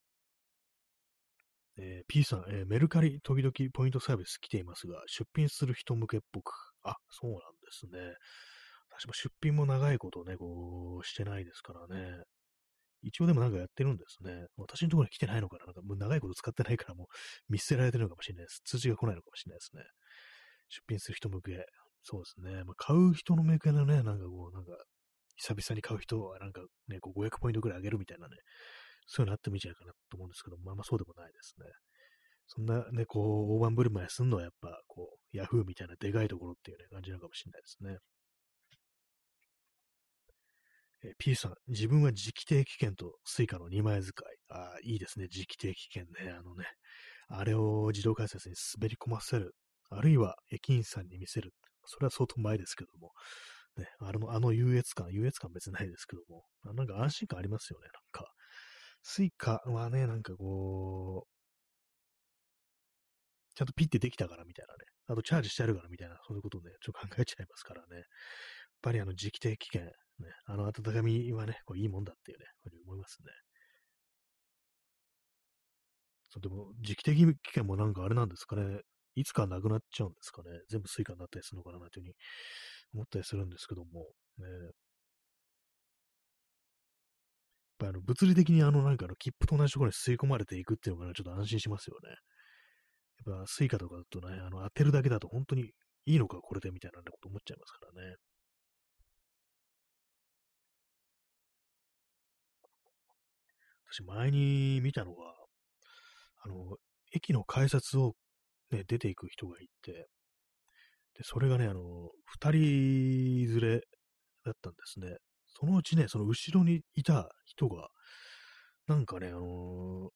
えー、P さん、えー、メルカリ時々ポイントサービス来ていますが、出品する人向けっぽく、あ、そうなんですね。私も出品も長いことね、こう、してないですからね。一応でもなんかやってるんですね。私のところに来てないのかななんかもう長いこと使ってないからもう見捨てられてるのかもしれないです。通知が来ないのかもしれないですね。出品する人向け。そうですね。まあ、買う人の向けのね、なんかこう、なんか、久々に買う人はなんかね、こう500ポイントくらい上げるみたいなね、そういうのあってもいいんじゃないかなと思うんですけど、まあまあそうでもないですね。そんなね、こう、大盤振る舞いすんのはやっぱ、こう、ヤフーみたいなでかいところっていうね、感じなのかもしれないですね。え P さん、自分は磁気定期券とスイカの2枚使い。ああ、いいですね。磁気定期券ね。あのね、あれを自動改札に滑り込ませる。あるいは駅員さんに見せる。それは相当前ですけども。ね、あの、あの優越感、優越感別にないですけども。なんか安心感ありますよね。なんか。スイカはね、なんかこう、ちゃんとピッてできたからみたいなね。あとチャージしてあるからみたいな、そういうことをね、ちょっと考えちゃいますからね。やっぱりあの、磁気定期券、ね、あの温かみはね、こういいもんだっていうね、ふうに思いますね。そうでも、磁気定期券もなんかあれなんですかね、いつかなくなっちゃうんですかね、全部スイカになったりするのかなというふうに思ったりするんですけども、ね、ぱあの物理的にあのなんかの切符と同じところに吸い込まれていくっていうのがちょっと安心しますよね。やっぱスイカとかだとね、あの当てるだけだと本当にいいのかこれでみたいなこと思っちゃいますからね。私前に見たのは、あの、駅の改札をね、出ていく人がいて、で、それがね、あの、二人連れだったんですね。そのうちね、その後ろにいた人が、なんかね、あのー、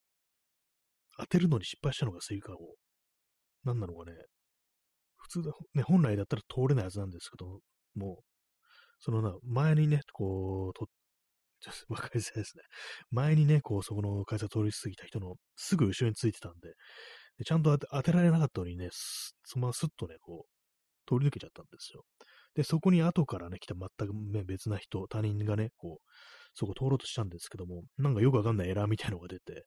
当てるのに失敗したのがスイカを。何なのかね、普通だ、ね、本来だったら通れないはずなんですけど、もう、そのな、前にね、こう、と、わかりづらいですね。前にね、こう、そこの改札通り過ぎた人のすぐ後ろについてたんで、でちゃんと当てられなかったのにね、そのまますっとね、こう、通り抜けちゃったんですよ。で、そこに後からね、来た全く、別な人、他人がね、こう、そこ通ろうとしたんですけども、なんかよくわかんないエラーみたいのが出て、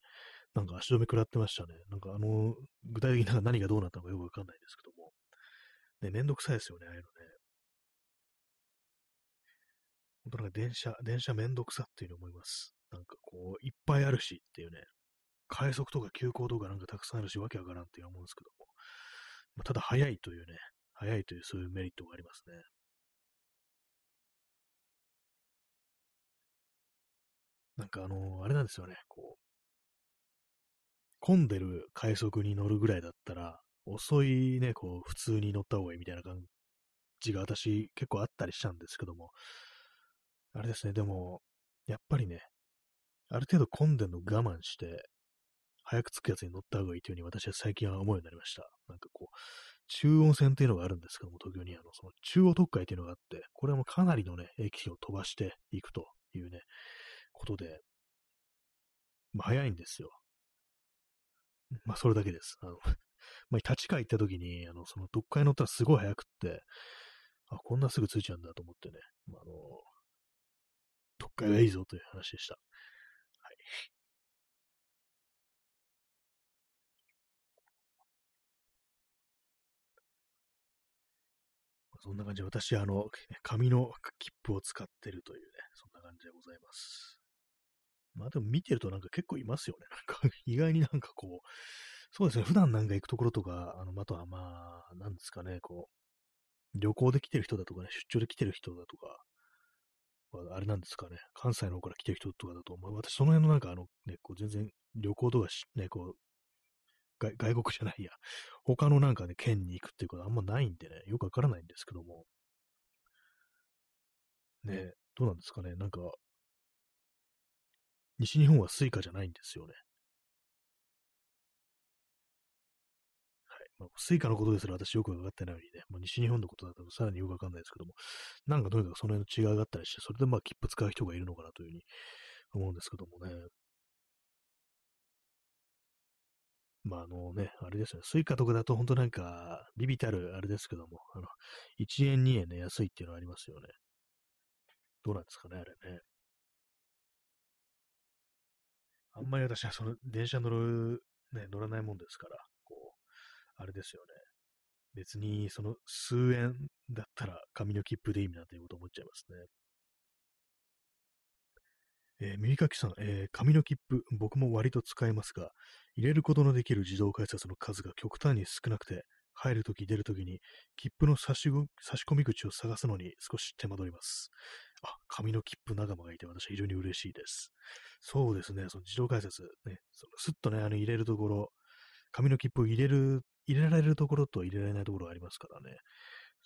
なんか足止め食らってましたね。なんかあの、具体的に何がどうなったのかよくわかんないですけども。ね、めんどくさいですよね、ああいうのね。本当なんか電車、電車めんどくさっていうの思います。なんかこう、いっぱいあるしっていうね、快速とか急行とかなんかたくさんあるし、わけわからんっていう思うんですけども。ま、ただ早いというね、早いというそういうメリットがありますね。なんかあの、あれなんですよね、こう、混んでる快速に乗るぐらいだったら、遅いね、こう、普通に乗った方がいいみたいな感じが私結構あったりしたんですけども、あれですね、でも、やっぱりね、ある程度混んでるの我慢して、早く着くやつに乗った方がいいというふうに私は最近は思うようになりました。なんかこう、中央線っていうのがあるんですけども、東京にあの、その中央特快っていうのがあって、これはもうかなりのね、駅を飛ばしていくというね、ことで、まあ早いんですよ。まあそれだけです。あの まあ立川行った時に、あの、その特快乗ったらすごい早くって、あ、こんなすぐ着いちゃうんだと思ってね、まあ、あの、特会がいいぞという話でした。はい。そんな感じで、私、あの、紙の切符を使ってるというね、そんな感じでございます。まあでも見てるとなんか結構いますよね。なんか意外になんかこう、そうですね、普段なんか行くところとか、あの、あとはまあ、なんですかね、こう、旅行で来てる人だとかね、出張で来てる人だとか、あれなんですかね、関西の方から来てる人とかだと、まあ、私その辺のなんかあの、ね、こう全然旅行とかし、ね、こう、外国じゃないや、他のなんかね、県に行くっていうことはあんまないんでね、よくわからないんですけども、ね、どうなんですかね、なんか、西日本はスイカじゃないんですよね。はいまあ、スイカのことですら私よくわかってないのにね、まあ、西日本のことだとさらによくわかんないですけども、なんかとにかくその辺の違いがあったりして、それでまあ切符使う人がいるのかなというふうに思うんですけどもね。まああのね、あれですね、スイカとかだと本当なんか、微々たるあれですけども、あの、1円2円ね、安いっていうのはありますよね。どうなんですかね、あれね。あんまり私はその電車乗る、ね、乗らないもんですから、こうあれですよね。別にその数円だったら紙の切符でいいなということを思っちゃいますね。えー、耳かきさん、えー、紙の切符、僕も割と使いますが、入れることのできる自動改札の数が極端に少なくて、入るとき出るときに、切符の差し差し込み口を探すのに少し手間取ります。あ、紙の切符仲間がいて私は非常に嬉しいです。そうですね、その自動改札、ね、そのスッとね、あの入れるところ、紙の切符を入れる入れられるところと入れられないところがありますからね。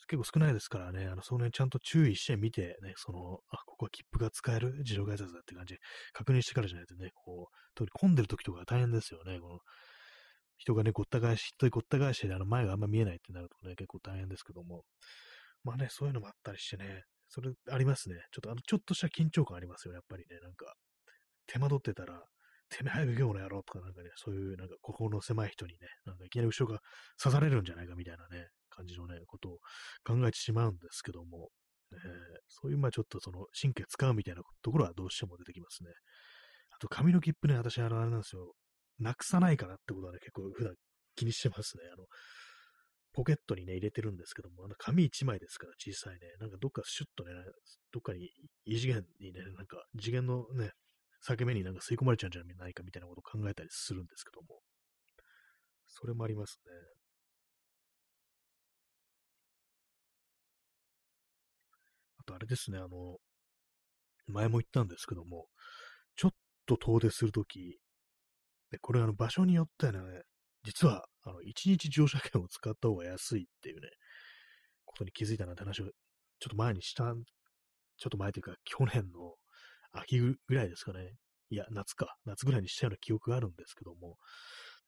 結構少ないですからね、あの、その辺ちゃんと注意して見てね、その、あ、ここは切符が使える自動改札だって感じ、確認してからじゃないとね、こう、特に混んでる時とか大変ですよね、この、人がね、ごった返し、人ごった返しで、あの、前があんま見えないってなるとね、結構大変ですけども、まあね、そういうのもあったりしてね、それありますね。ちょっと、あの、ちょっとした緊張感ありますよ、やっぱりね、なんか、手間取ってたら、てめえ早く行けこの野郎とかなんかね、そういうなんか心の狭い人にね、なんかいきなり後ろが刺されるんじゃないかみたいなね、感じのね、ことを考えてしまうんですけども、えー、そういうまあちょっとその神経使うみたいなところはどうしても出てきますね。あと紙の切符ね、私あのあれなんですよ、なくさないかなってことはね、結構普段気にしてますね。あの、ポケットにね、入れてるんですけども、あの紙1枚ですから小さいね、なんかどっかシュッとね、どっかに異次元にね、なんか次元のね、裂け目になんか吸い込まれちゃうんじゃないかみたいなことを考えたりするんですけども、それもありますね。あとあれですね、あの、前も言ったんですけども、ちょっと遠出するとき、これあの場所によってはね、実は、あの、一日乗車券を使った方が安いっていうね、ことに気づいたなんて話を、ちょっと前にした、ちょっと前というか、去年の秋ぐらいですかね。いや、夏か。夏ぐらいにしたような記憶があるんですけども、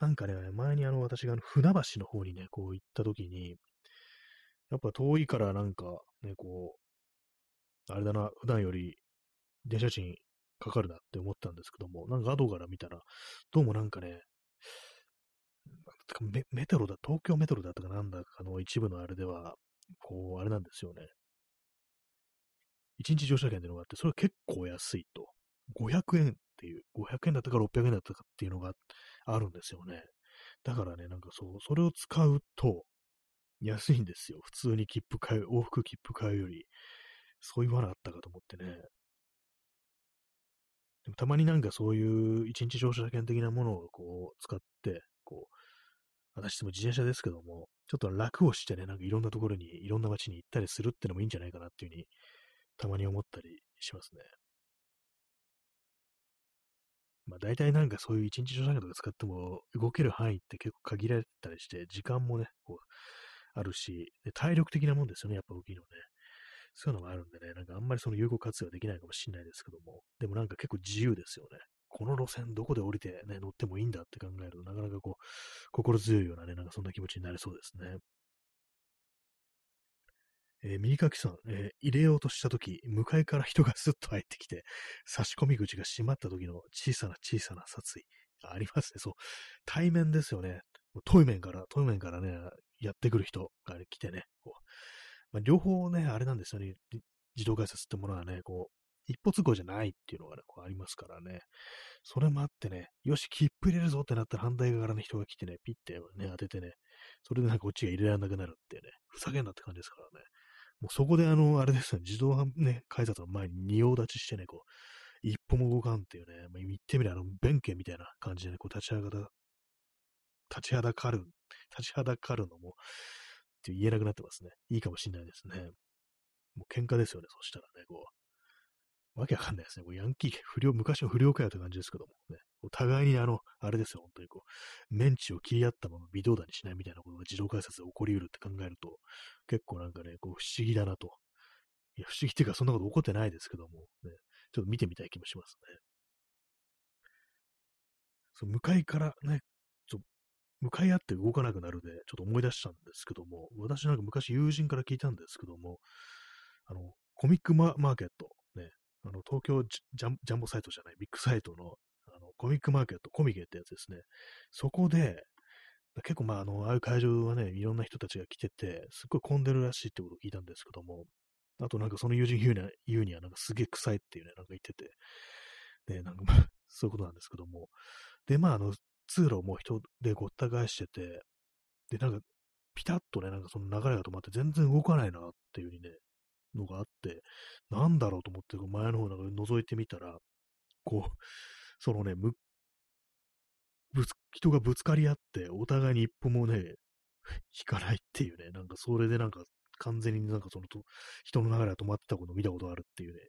なんかね、前にあの、私があの船橋の方にね、こう行った時に、やっぱ遠いからなんか、ね、こう、あれだな、普段より電車賃かかるなって思ったんですけども、なんか後から見たら、どうもなんかね、メメトロだ、東京メトロだったかなんだかの一部のあれでは、こう、あれなんですよね。1日乗車券っていうのがあって、それは結構安いと。500円っていう、500円だったか600円だったかっていうのがあるんですよね。だからね、なんかそう、それを使うと、安いんですよ。普通に切符買う、往復切符買うより。そういう罠あったかと思ってね。でもたまになんかそういう一日乗車券的なものをこう使って、こう、私でも自転車ですけども、ちょっと楽をしてね、なんかいろんなところに、いろんな街に行ったりするってのもいいんじゃないかなっていうふうに、たまに思ったりしますね。まあ大体なんかそういう一日乗車券とか使っても動ける範囲って結構限られたりして、時間もね、こう、あるし、体力的なもんですよね、やっぱ大きいのね。そういうのもあるんでね、なんかあんまりその有効活用できないかもしれないですけども、でもなんか結構自由ですよね。この路線どこで降りてね、乗ってもいいんだって考えると、なかなかこう、心強いようなね、なんかそんな気持ちになりそうですね。えー、右書きさん、えー、入れようとしたとき、向かいから人がスッと入ってきて、差し込み口が閉まった時の小さな小さな殺意。ありますね。そう。対面ですよね。遠面から、遠面からね、やってくる人が来てね、こうまあ、両方ね、あれなんですよね。自動改札ってものはね、こう、一歩通行じゃないっていうのがね、こうありますからね。それもあってね、よし、切符入れるぞってなったら反対側からね、人が来てね、ピッてね、当ててね、それでなんかこっちが入れられなくなるってね、ふざけんなって感じですからね。もうそこであの、あれですね、自動ね、改札の前に仁王立ちしてね、こう、一歩も動かんっていうね、まあ、言ってみればあの、弁慶みたいな感じでね、こう立ち上がた、立ちはだかる、立ちはだかるのも、って言えなくなってますね。いいかもしれないですね。もう喧嘩ですよね、そしたらね、こう。わけわかんないですね。こうヤンキー、不良、昔の不良かよって感じですけどもね。お互いにあの、あれですよ、本当にこう、メンチを切り合ったまま微動だにしないみたいなことが自動改札で起こり得るって考えると、結構なんかね、こう、不思議だなと。いや、不思議っていうか、そんなこと起こってないですけども、ね、ちょっと見てみたい気もしますね。そう向かいからね、ちょ向かい合って動かなくなるで、ちょっと思い出したんですけども、私なんか昔友人から聞いたんですけども、あの、コミックマーケット、あの、東京ジャンボサイトじゃない、ビッグサイトの、あの、コミックマーケット、コミケってやつですね。そこで、結構まあ、あの、ああいう会場はね、いろんな人たちが来てて、すっごい混んでるらしいってことを聞いたんですけども、あとなんかその友人言うには、言うにはなんかすげえ臭いっていうね、なんか言ってて、ね、なんかまあ、そういうことなんですけども、で、まあ、あの、通路をもう人でごった返してて、で、なんか、ピタッとね、なんかその流れが止まって全然動かないなっていう風にね、のがあって、なんだろうと思って、前の方なんか覗いてみたら、こう、そのね、ぶつ、人がぶつかり合って、お互いに一歩もね、引かないっていうね、なんかそれでなんか完全になんかそのと、人の流れが止まってたことを見たことあるっていうね、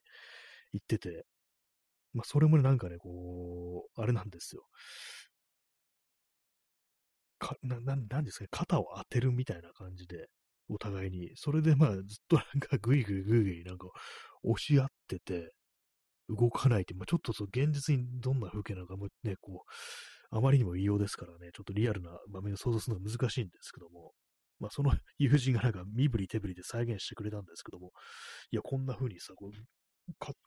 言ってて、まあそれもね、なんかね、こう、あれなんですよ。か、な、ななんですかね、肩を当てるみたいな感じで、お互いに。それでまあ、ずっとなんかグイグイグイグイなんか押し合ってて、動かないって、まあ、ちょっとそう、現実にどんな風景なのかもね、こう、あまりにも異様ですからね、ちょっとリアルな場面を想像するのが難しいんですけども、まあ、その 友人がなんか身振り手振りで再現してくれたんですけども、いや、こんな風にさ、こう、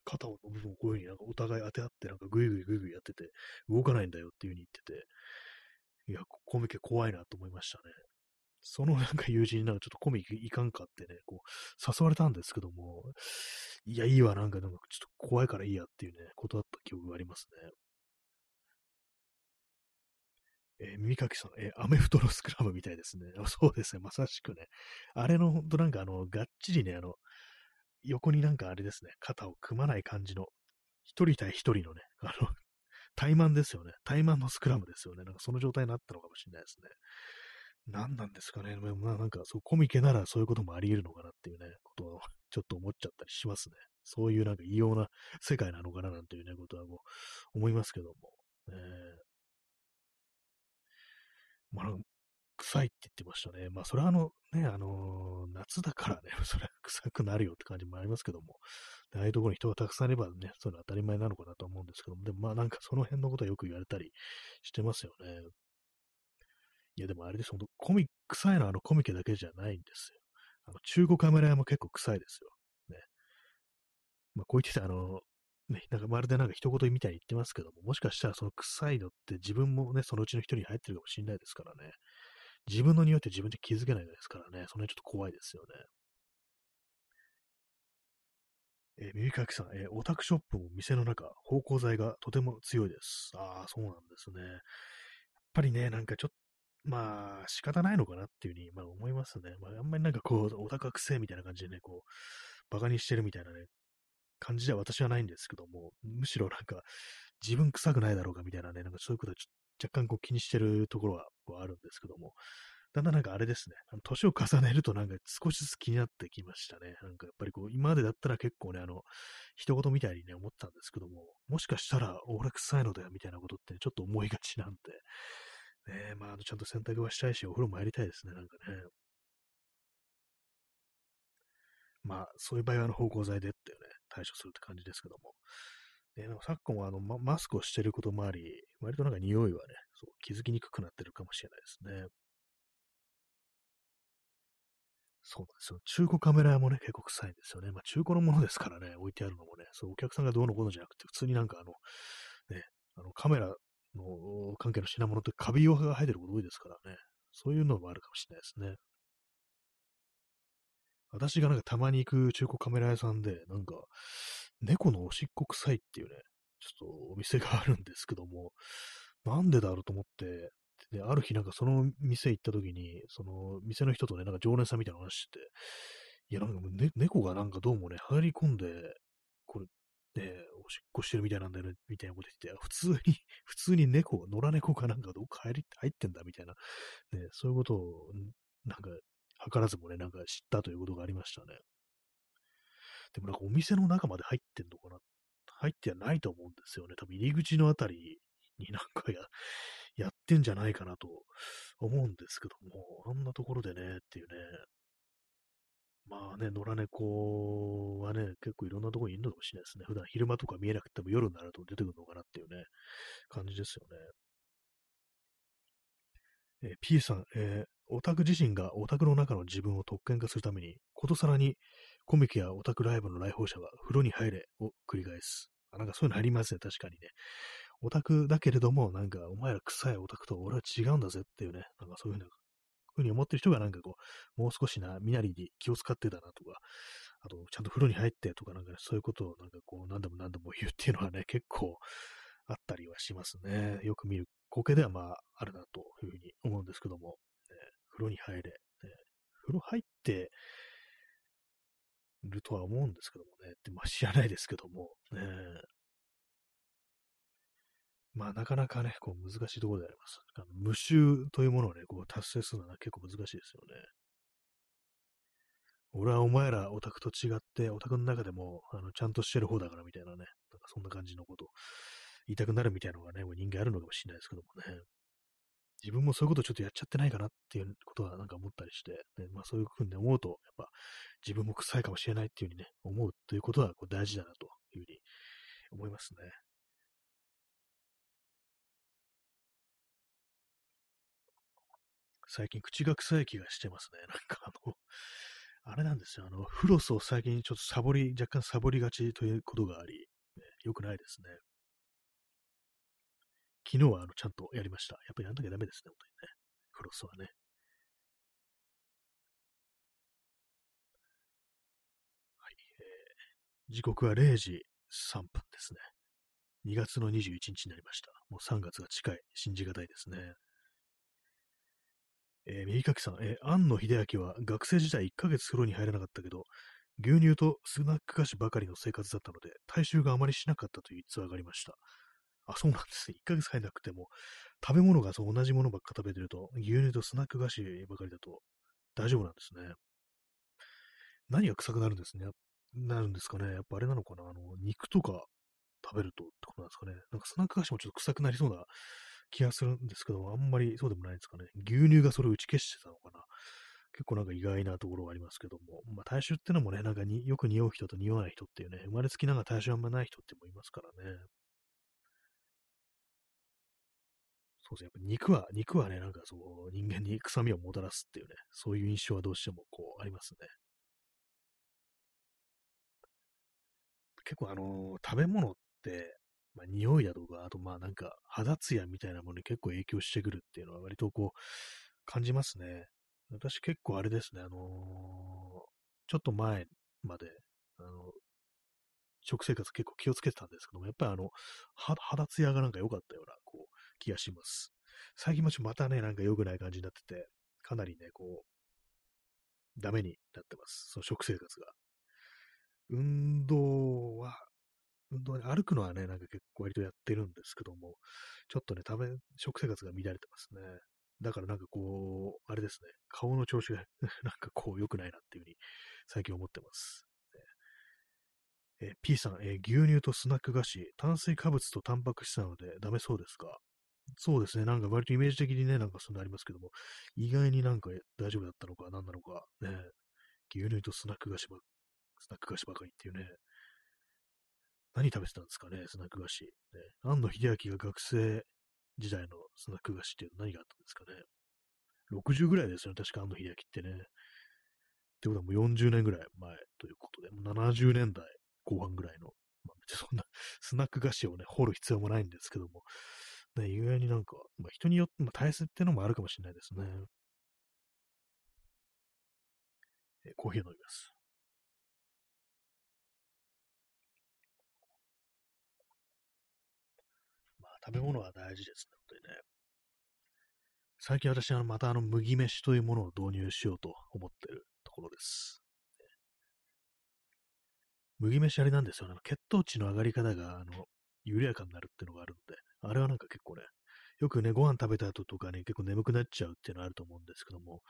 肩の部分をこういう風になんかお互い当て合ってなんかグイグイグイグイやってて、動かないんだよっていう風に言ってて、いや、コミケ怖いなと思いましたね。そのなんか友人になんかちょっとコミケ行かんかってね、こう、誘われたんですけども、いや、いいわ、なんか、なんかちょっと怖いからいいやっていうね、断った記憶がありますね。えー、耳かきさん、えー、アメフトのスクラムみたいですね。そうですね、まさしくね。あれの、ほんとなんかあの、がっちりね、あの、横になんかあれですね、肩を組まない感じの、一人対一人のね、あの、怠慢ですよね。怠慢のスクラムですよね。なんかその状態になったのかもしれないですね。何なんですかね。まあなんかそう、コミケならそういうこともあり得るのかなっていうね、ことを ちょっと思っちゃったりしますね。そういうなんか異様な世界なのかななんていうね、ことはこう思いますけども。えー、まあ、臭いって言ってましたね。まあ、それはあの、ね、あのー夏だからね、それは臭くなるよって感じもありますけども、ああいうところに人がたくさんいればね、それは当たり前なのかなと思うんですけども、でもまあなんかその辺のことはよく言われたりしてますよね。いや、でもあれです、本当コミ、臭いのはあのコミケだけじゃないんですよ。あの中古カメラ屋も結構臭いですよ。ね。まあ、こう言ってた、あの、ね、なんかまるでなんか一言みたいに言ってますけども、もしかしたらその臭いのって自分もね、そのうちの一人に入ってるかもしれないですからね。自分の匂いって自分で気づけないですからね、その辺ちょっと怖いですよね。えー、耳かきさん、えー、オタクショップも店の中、芳香剤がとても強いです。ああ、そうなんですね。やっぱりね、なんかちょっ、まあ、仕方ないのかなっていうふうに、まあ思いますね。まあ、あんまりなんかこう、オタクくせえみたいな感じでね、こう、バカにしてるみたいなね、感じでは私はないんですけども、むしろなんか、自分臭くないだろうかみたいなね、なんかそういうことは若干こう気にしてるところはこあるんですけども、だんだんなんかあれですね、年を重ねるとなんか少しずつ気になってきましたね。なんかやっぱりこう、今までだったら結構ね、あの、一言みたいにね、思ったんですけども、もしかしたら俺臭いのだよみたいなことって、ね、ちょっと思いがちなんで、ねまあ、ちゃんと洗濯はしたいし、お風呂もやりたいですね、なんかね。まあ、そういう場合はあの芳香剤でっていうね、対処するって感じですけども。ね、なんか昨今はあの、ま、マスクをしてることもあり、割となんか匂いはね、そう気づきにくくなってるかもしれないですね。そうなんですよ。中古カメラ屋もね、結構臭いんですよね。まあ中古のものですからね、置いてあるのもね、そうお客さんがどうのこうのじゃなくて、普通になんかあの、ね、あのカメラの関係の品物ってカビ用が生えてること多いですからね、そういうのもあるかもしれないですね。私がなんかたまに行く中古カメラ屋さんで、なんか、猫のおしっこ臭いっていうね、ちょっとお店が あるんですけども、なんでだろうと思って、で、ある日なんかその店行った時に、その店の人とね、なんか常連さんみたいな話してて、いや、なんかもう、ね、猫がなんかどうもね、入り込んで、ね、おしっこしてるみたいなんだよね、みたいなこと言って、普通に、普通に猫、野良猫かなんかどっか入り入ってんだみたいな、ね、そういうことを、なんか図らずもね、なんか知ったということがありましたね。でもなんかお店の中まで入ってんのかな入ってはないと思うんですよね。多分入り口のあたりになんかや、やってんじゃないかなと思うんですけども、あんなところでね、っていうね。まあね、野良猫はね、結構いろんなところにいるのかもしれないですね。普段昼間とか見えなくても夜になると出てくるのかなっていうね、感じですよね。えー、P さん、えー、オタク自身がオタクの中の自分を特権化するために、ことさらにコミケやオタクライブの来訪者は風呂に入れを繰り返す。あなんかそういうのありますね、確かにね。オタクだけれども、なんか、お前ら臭いオタクと俺は違うんだぜっていうね、なんかそういうふうなふうに思ってる人がなんかこう、もう少しな、身なりに気を使ってたなとか、あと、ちゃんと風呂に入ってとか、なんか、ね、そういうことをなんかこう、何度も何度も言うっていうのはね、結構あったりはしますね。よく見る光景ではまあ、あるなというふうに思うんですけども、ね、風呂に入れ、ね、風呂入ってるとは思うんですけどもね、ってまあ知らないですけども、ね、まあ、なかなかね、こう難しいところであります。あの無臭というものをね、こう達成するのは結構難しいですよね。俺はお前らオタクと違って、オタクの中でも、あの、ちゃんとしてる方だからみたいなね、なんかそんな感じのことを言いたくなるみたいなのがね、もう人間あるのかもしれないですけどもね。自分もそういうことちょっとやっちゃってないかなっていうことはなんか思ったりして、ね、まあそういうふうに思うと、やっぱ自分も臭いかもしれないっていうふうにね、思うということはこう大事だなというふうに思いますね。最近口が臭い気がしてますね。なんかあの、あれなんですよ。あの、フロスを最近ちょっとサボり、若干サボりがちということがあり、ね、よくないですね。昨日はあのちゃんとやりました。やっぱりやんなきゃダメですね、本当にね。フロスはね。はい。えー、時刻は0時3分ですね。2月の21日になりました。もう3月が近い。信じがたいですね。えー、右かきさん、えー、庵野秀明は学生時代1ヶ月風呂に入らなかったけど、牛乳とスナック菓子ばかりの生活だったので、体臭があまりしなかったという逸話がありました。あ、そうなんですね。1ヶ月入らなくても、食べ物がそう同じものばっか食べてると、牛乳とスナック菓子ばかりだと大丈夫なんですね。何が臭くなるんですね。なるんですかね。やっぱあれなのかな。あの、肉とか食べるとってことなんですかね。なんかスナック菓子もちょっと臭くなりそうな気がするんですけど、あんまりそうでもないですかね。牛乳がそれを打ち消してたのかな。結構なんか意外なところがありますけども、まあ体臭ってのもね、なんかによく匂う人と匂わない人っていうね、生まれつきなんか体臭あんまない人ってもいますからね。そうですね。やっぱ肉は、肉はね、なんかそう、人間に臭みをもたらすっていうね、そういう印象はどうしてもこう、ありますね。結構あのー食べ物って、まあ、匂いだとか、あとまあなんか肌ツヤみたいなものに結構影響してくるっていうのは割とこう感じますね。私結構あれですね、あのーちょっと前まで、あの食生活結構気をつけてたんですけども、やっぱりあの、肌ツヤがなんか良かったような、こう、気がします。最近もちょっとまたね、なんか良くない感じになってて、かなりね、こう、ダメになってます。その食生活が。運動は、運動歩くのはね、なんか結構割とやってるんですけども、ちょっとね、食べ、食生活が乱れてますね。だからなんかこう、あれですね、顔の調子が なんかこう良くないなっていうふうに最近思ってます。え、P さん、え、牛乳とスナック菓子、炭水化物とタンパク質なのでダメそうですか？そうですね。なんか割とイメージ的にね、なんかそんなありますけども、意外になんか大丈夫だったのか何なのか、ね、牛乳とスナック菓子ば、スナック菓子ばかりっていうね、何食べてたんですかね、スナック菓子。ね、安野秀明が学生時代のスナック菓子っていうの何があったんですかね。60ぐらいですよね、確か安野秀明ってね。ってことはもう40年ぐらい前ということで、もう70年代後半ぐらいの、まあ、そんなスナック菓子をね、掘る必要もないんですけども、ね、意外になんか、まあ、人によっても大切ってのもあるかもしれないですね。コーヒーを飲みます。食べ物は大事ですね、本当にね。最近私はまたあの麦飯というものを導入しようと思ってるところです。麦飯あれなんですよね。血糖値の上がり方が、あの、緩やかになるっていうのがあるんで、あれはなんか結構ね、よくね、ご飯食べた後とかね、結構眠くなっちゃうっていうのはあると思うんですけども、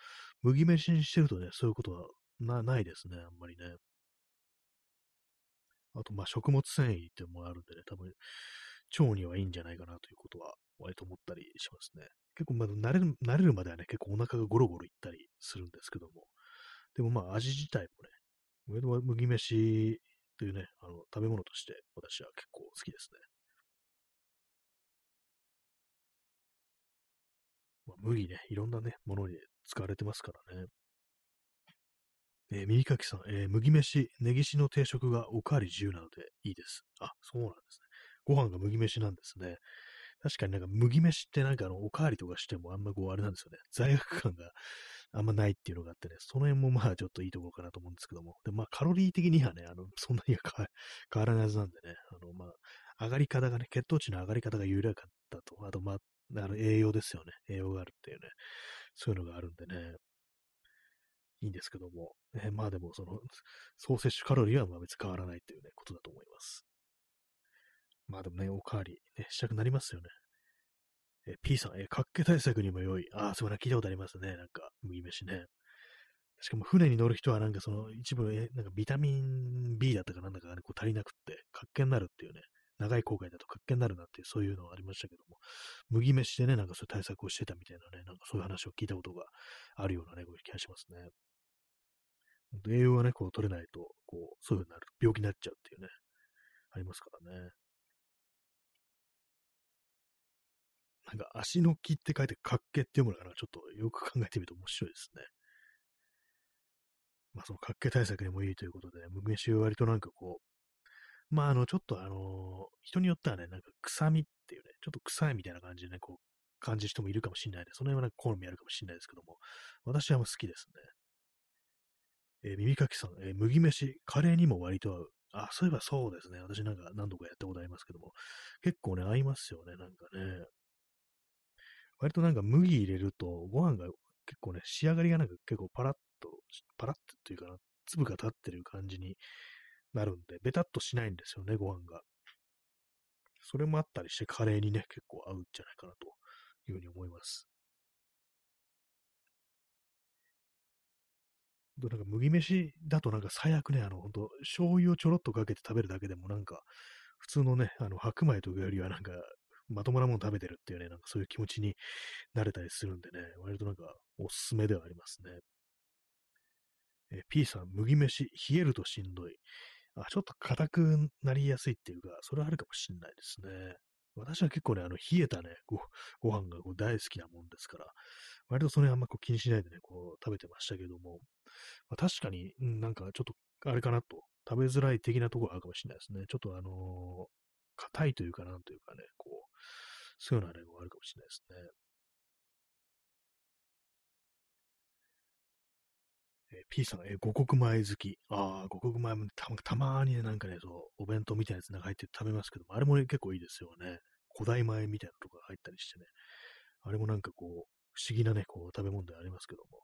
麦飯にしてるとね、そういうことはなないですね、あんまりね。あと、ま、食物繊維ってのもあるんでね、多分、腸にはいいんじゃないかなということは、割と思ったりしますね。結構、まあ、慣れる、慣れるまではね、結構お腹がゴロゴロいったりするんですけども、でもまあ、味自体もね、麦飯というね、あの、食べ物として私は結構好きですね。まあ、麦ね、いろんなね、ものに使われてますからね。えー、右かきさん、えー、麦飯、ネギシの定食がおかわり自由なのでいいです。あ、そうなんですね。ご飯が麦飯なんですね。確かになんか麦飯ってなんかあの、おかわりとかしてもあんまこうあれなんですよね。罪悪感があんまないっていうのがあってね、その辺もまあちょっといいところかなと思うんですけども。で、まあカロリー的にはね、あの、そんなには 変わらないはずなんでね、あの、まあ、上がり方がね、血糖値の上がり方が緩やかだと、あとまあ、あの栄養ですよね。栄養があるっていうね、そういうのがあるんでね、いいんですけども、えまあでもその、総摂取カロリーはまあ別に変わらないというね、ことだと思います。まあでもね、おかわり、ね、したくなりますよね。え P さん、え活気対策にも良い。ああ、そうな、聞いたことありますね。なんか、麦飯ね。しかも船に乗る人はなんかその一部、えなんかビタミン B だったかなんだかがね、こう足りなくって、活気になるっていうね、長い航海だと活気になるなっていう、そういうのがありましたけども、麦飯でね、なんかそういう対策をしてたみたいなね、なんかそういう話を聞いたことがあるようなね、こういう気がしますね。栄養がね、こう取れないと、こう、そういう風になる、病気になっちゃうっていうね、ありますからね。なんか足の木って書いてかっけって読むのかな？ちょっとよく考えてみると面白いですね。まあそのかっけ対策にもいいということで、無飯は割となんかこう、まああのちょっとあの人によってはね、なんか臭みっていうね、ちょっと臭いみたいな感じでね、こう感じる人もいるかもしれないで、その辺はなんか好みあるかもしれないですけども、私はもう好きですね。えー、耳かきさん、えー、麦飯、カレーにも割と合う。あ、そういえばそうですね。私なんか何度かやったことありますけども、結構ね、合いますよね、なんかね。割となんか麦入れると、ご飯が結構ね、仕上がりがなんか結構パラッと、パラッとというかな、粒が立ってる感じになるんで、ベタっとしないんですよね、ご飯が。それもあったりして、カレーにね、結構合うんじゃないかなというふうに思います。なんか麦飯だとなんか最悪ね、あの、ほんと、醤油をちょろっとかけて食べるだけでもなんか、普通のね、あの、白米とかよりはなんか、まともなもの食べてるっていうね、なんかそういう気持ちになれたりするんでね、割となんかおすすめではありますね。え P さん、麦飯、冷えるとしんどい。あ、ちょっと硬くなりやすいっていうか、それはあるかもしんないですね。私は結構ね、あの、冷えたね、ごご飯がこう大好きなもんですから、割とそれあんまこう気にしないでね、こう食べてましたけども、まあ、確かに、なんかちょっと、あれかなと、食べづらい的なところあるかもしれないですね。ちょっとあのー、硬いというかなんというかね、そう、いうような例も、あるかもしれないですね。えー、P さん、えー、五穀米好き。ああ、五穀米もたたまにね、なんかね、そう、お弁当みたいなやつが入って食べますけども、あれも、ね、結構いいですよね。古代米みたいなとこが入ったりしてね。あれもなんかこう、不思議なね、こう、食べ物でありますけども。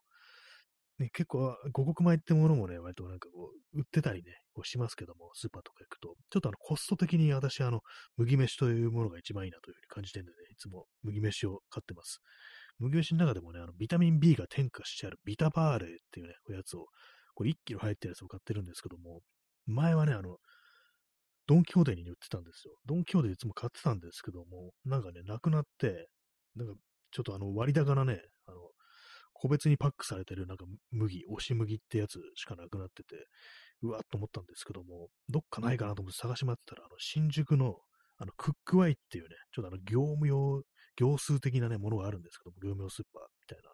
ね、結構、五穀米ってものもね、割となんかこう、売ってたりね、こうしますけども、スーパーとか行くと、ちょっとあの、コスト的に私、あの、麦飯というものが一番いいなというふうに感じてるんでね、いつも麦飯を買ってます。麦飯の中でもね、あの、ビタミン B が添加してあるビタバーレーっていうね、こうやつを、これ1キロ入ってるやつを買ってるんですけども、前はね、あの、ドンキホーテに売ってたんですよ。ドンキホーテいつも買ってたんですけども、なんかね、なくなって、なんか、ちょっとあの、割高なね、あの、個別にパックされてるなんか麦、押し麦ってやつしかなくなってて、うわっと思ったんですけども、どっかないかなと思って探し回ってたら、あの、新宿の、あの、クックワイっていうね、ちょっとあの、業務用行数的なね、ものがあるんですけども、業務用スーパーみたいな。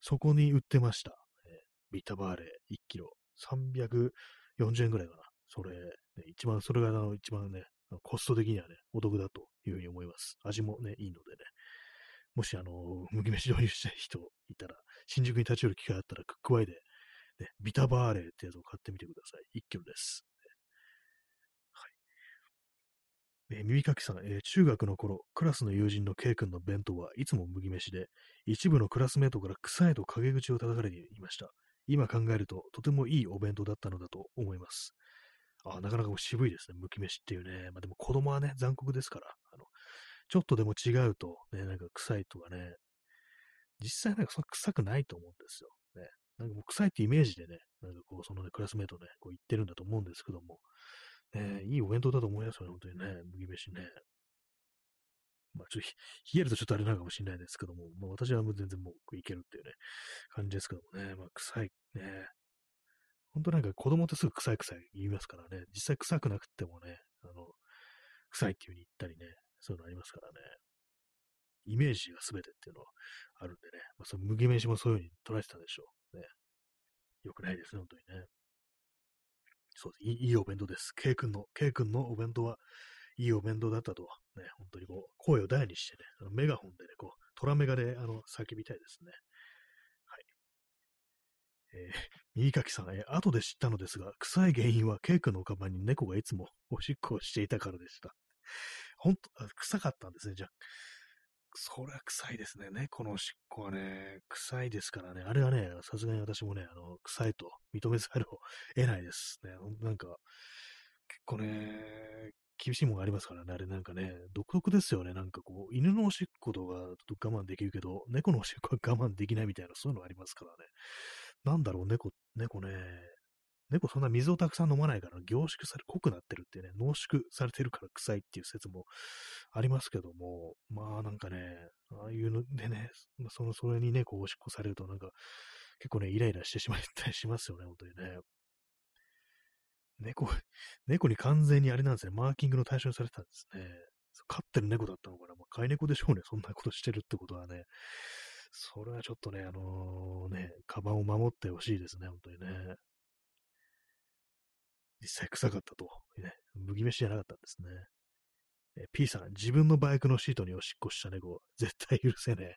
そこに売ってました。えー、ビタバーレ1キロ。340円ぐらいかな。それ、ね、一番、それがあの一番ね、コスト的にはね、お得だというふうに思います。味もね、いいのでね。もし、あの、麦飯導入したい人いたら、新宿に立ち寄る機会あったら、クックワイで、ね、ビタバーレーってやつを買ってみてください。1キロです。えー、耳かきさん、えー、中学の頃、クラスの友人の K 君の弁当はいつも麦飯で、一部のクラスメートから臭いと陰口を叩かれていました。今考えると、とてもいいお弁当だったのだと思います。あなかなか渋いですね、麦飯っていうね。まあでも子供はね、残酷ですから、あの、ちょっとでも違うと、ね、なんか臭いとかね、実際なんかその臭くないと思うんですよ。ね。なんかもう臭いってイメージでね、なんかこう、そのね、クラスメートね、こう言ってるんだと思うんですけども、ね、いいお弁当だと思いますよね、本当にね、麦飯ね。まあ、ちょっと冷えるとちょっとあれなのかもしれないですけども、まあ、私はもう全然もういけるっていうね、感じですけどもね、まあ、臭いね。本当なんか子供ってすぐ臭い臭い言いますからね、実際臭くなくてもね、あの、臭いっていう風に言ったりね、そういうのありますからね。イメージが全てっていうのはあるんでね、まあ、その麦飯もそういう風に捉えてたでしょう。ね。よくないですね、本当にね。そうです。いいいお弁当です。K 君の、K 君のお弁当はいいお弁当だったと、ね、本当にこう、声を大にしてね、あのメガホンでね、こう、トラメガで、あの、叫びたいですね。はい。えー、右かきさん、えー、後で知ったのですが、臭い原因は K 君のおかばに猫がいつもおしっこをしていたからでした。ほんと、臭かったんですね、じゃあ。それは臭いですね。猫のおしっこはね、臭いですからね。あれはね、さすがに私もね、あの、臭いと認めざるを得ないですね。なんか、結構ね、厳しいものがありますからね。あれなんかね、独特ですよね。なんかこう、犬のおしっことか我慢できるけど、猫のおしっこは我慢できないみたいな、そういうのがありますからね。なんだろう、猫、猫ね、猫そんな水をたくさん飲まないから凝縮され、濃くなってるってね、濃縮されてるから臭いっていう説もありますけども、まあなんかね、ああいうのでね、その、それにね、こう、おしっこされるとなんか、結構ね、イライラしてしまったりしますよね、本当にね。猫、猫に完全にあれなんですね、マーキングの対象にされてたんですね。飼ってる猫だったのかな。まあ、飼い猫でしょうね、そんなことしてるってことはね。それはちょっとね、あのー、ね、カバンを守ってほしいですね、本当にね。実際臭かったと。ね、麦飯じゃなかったんですね。え P さん、自分のバイクのシートにおしっこした猫、絶対許せねえ。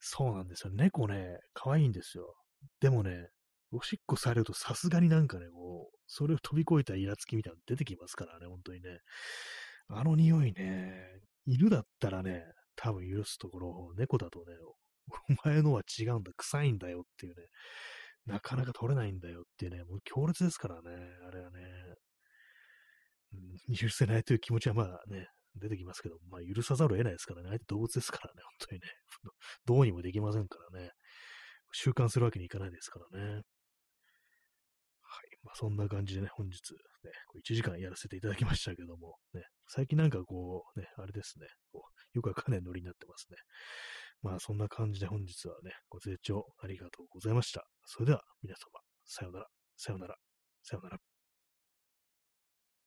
そうなんですよ。猫ね、可愛いんですよ。でもね、おしっこされるとさすがになんかね、こう、それを飛び越えたイラつきみたいなの出てきますからね、本当にね。あの匂いね、犬だったらね、多分許すところ、猫だとね、お前のは違うんだ、臭いんだよっていうね、なかなか取れないんだよっていうね、もう強烈ですからね、あれはね、うん、許せないという気持ちはまあね、出てきますけど、まあ許さざるを得ないですからね、相手動物ですからね、本当にね、どうにもできませんからね、習慣するわけにいかないですからね。はい。まあそんな感じでね、本日、ね、こう1時間やらせていただきましたけども、ね、最近なんかこう、ね、あれですね、こうよくわかんないノリになってますね。まあそんな感じで本日はね、ご清聴ありがとうございました。それでは皆様、さよなら、さよなら、さよなら。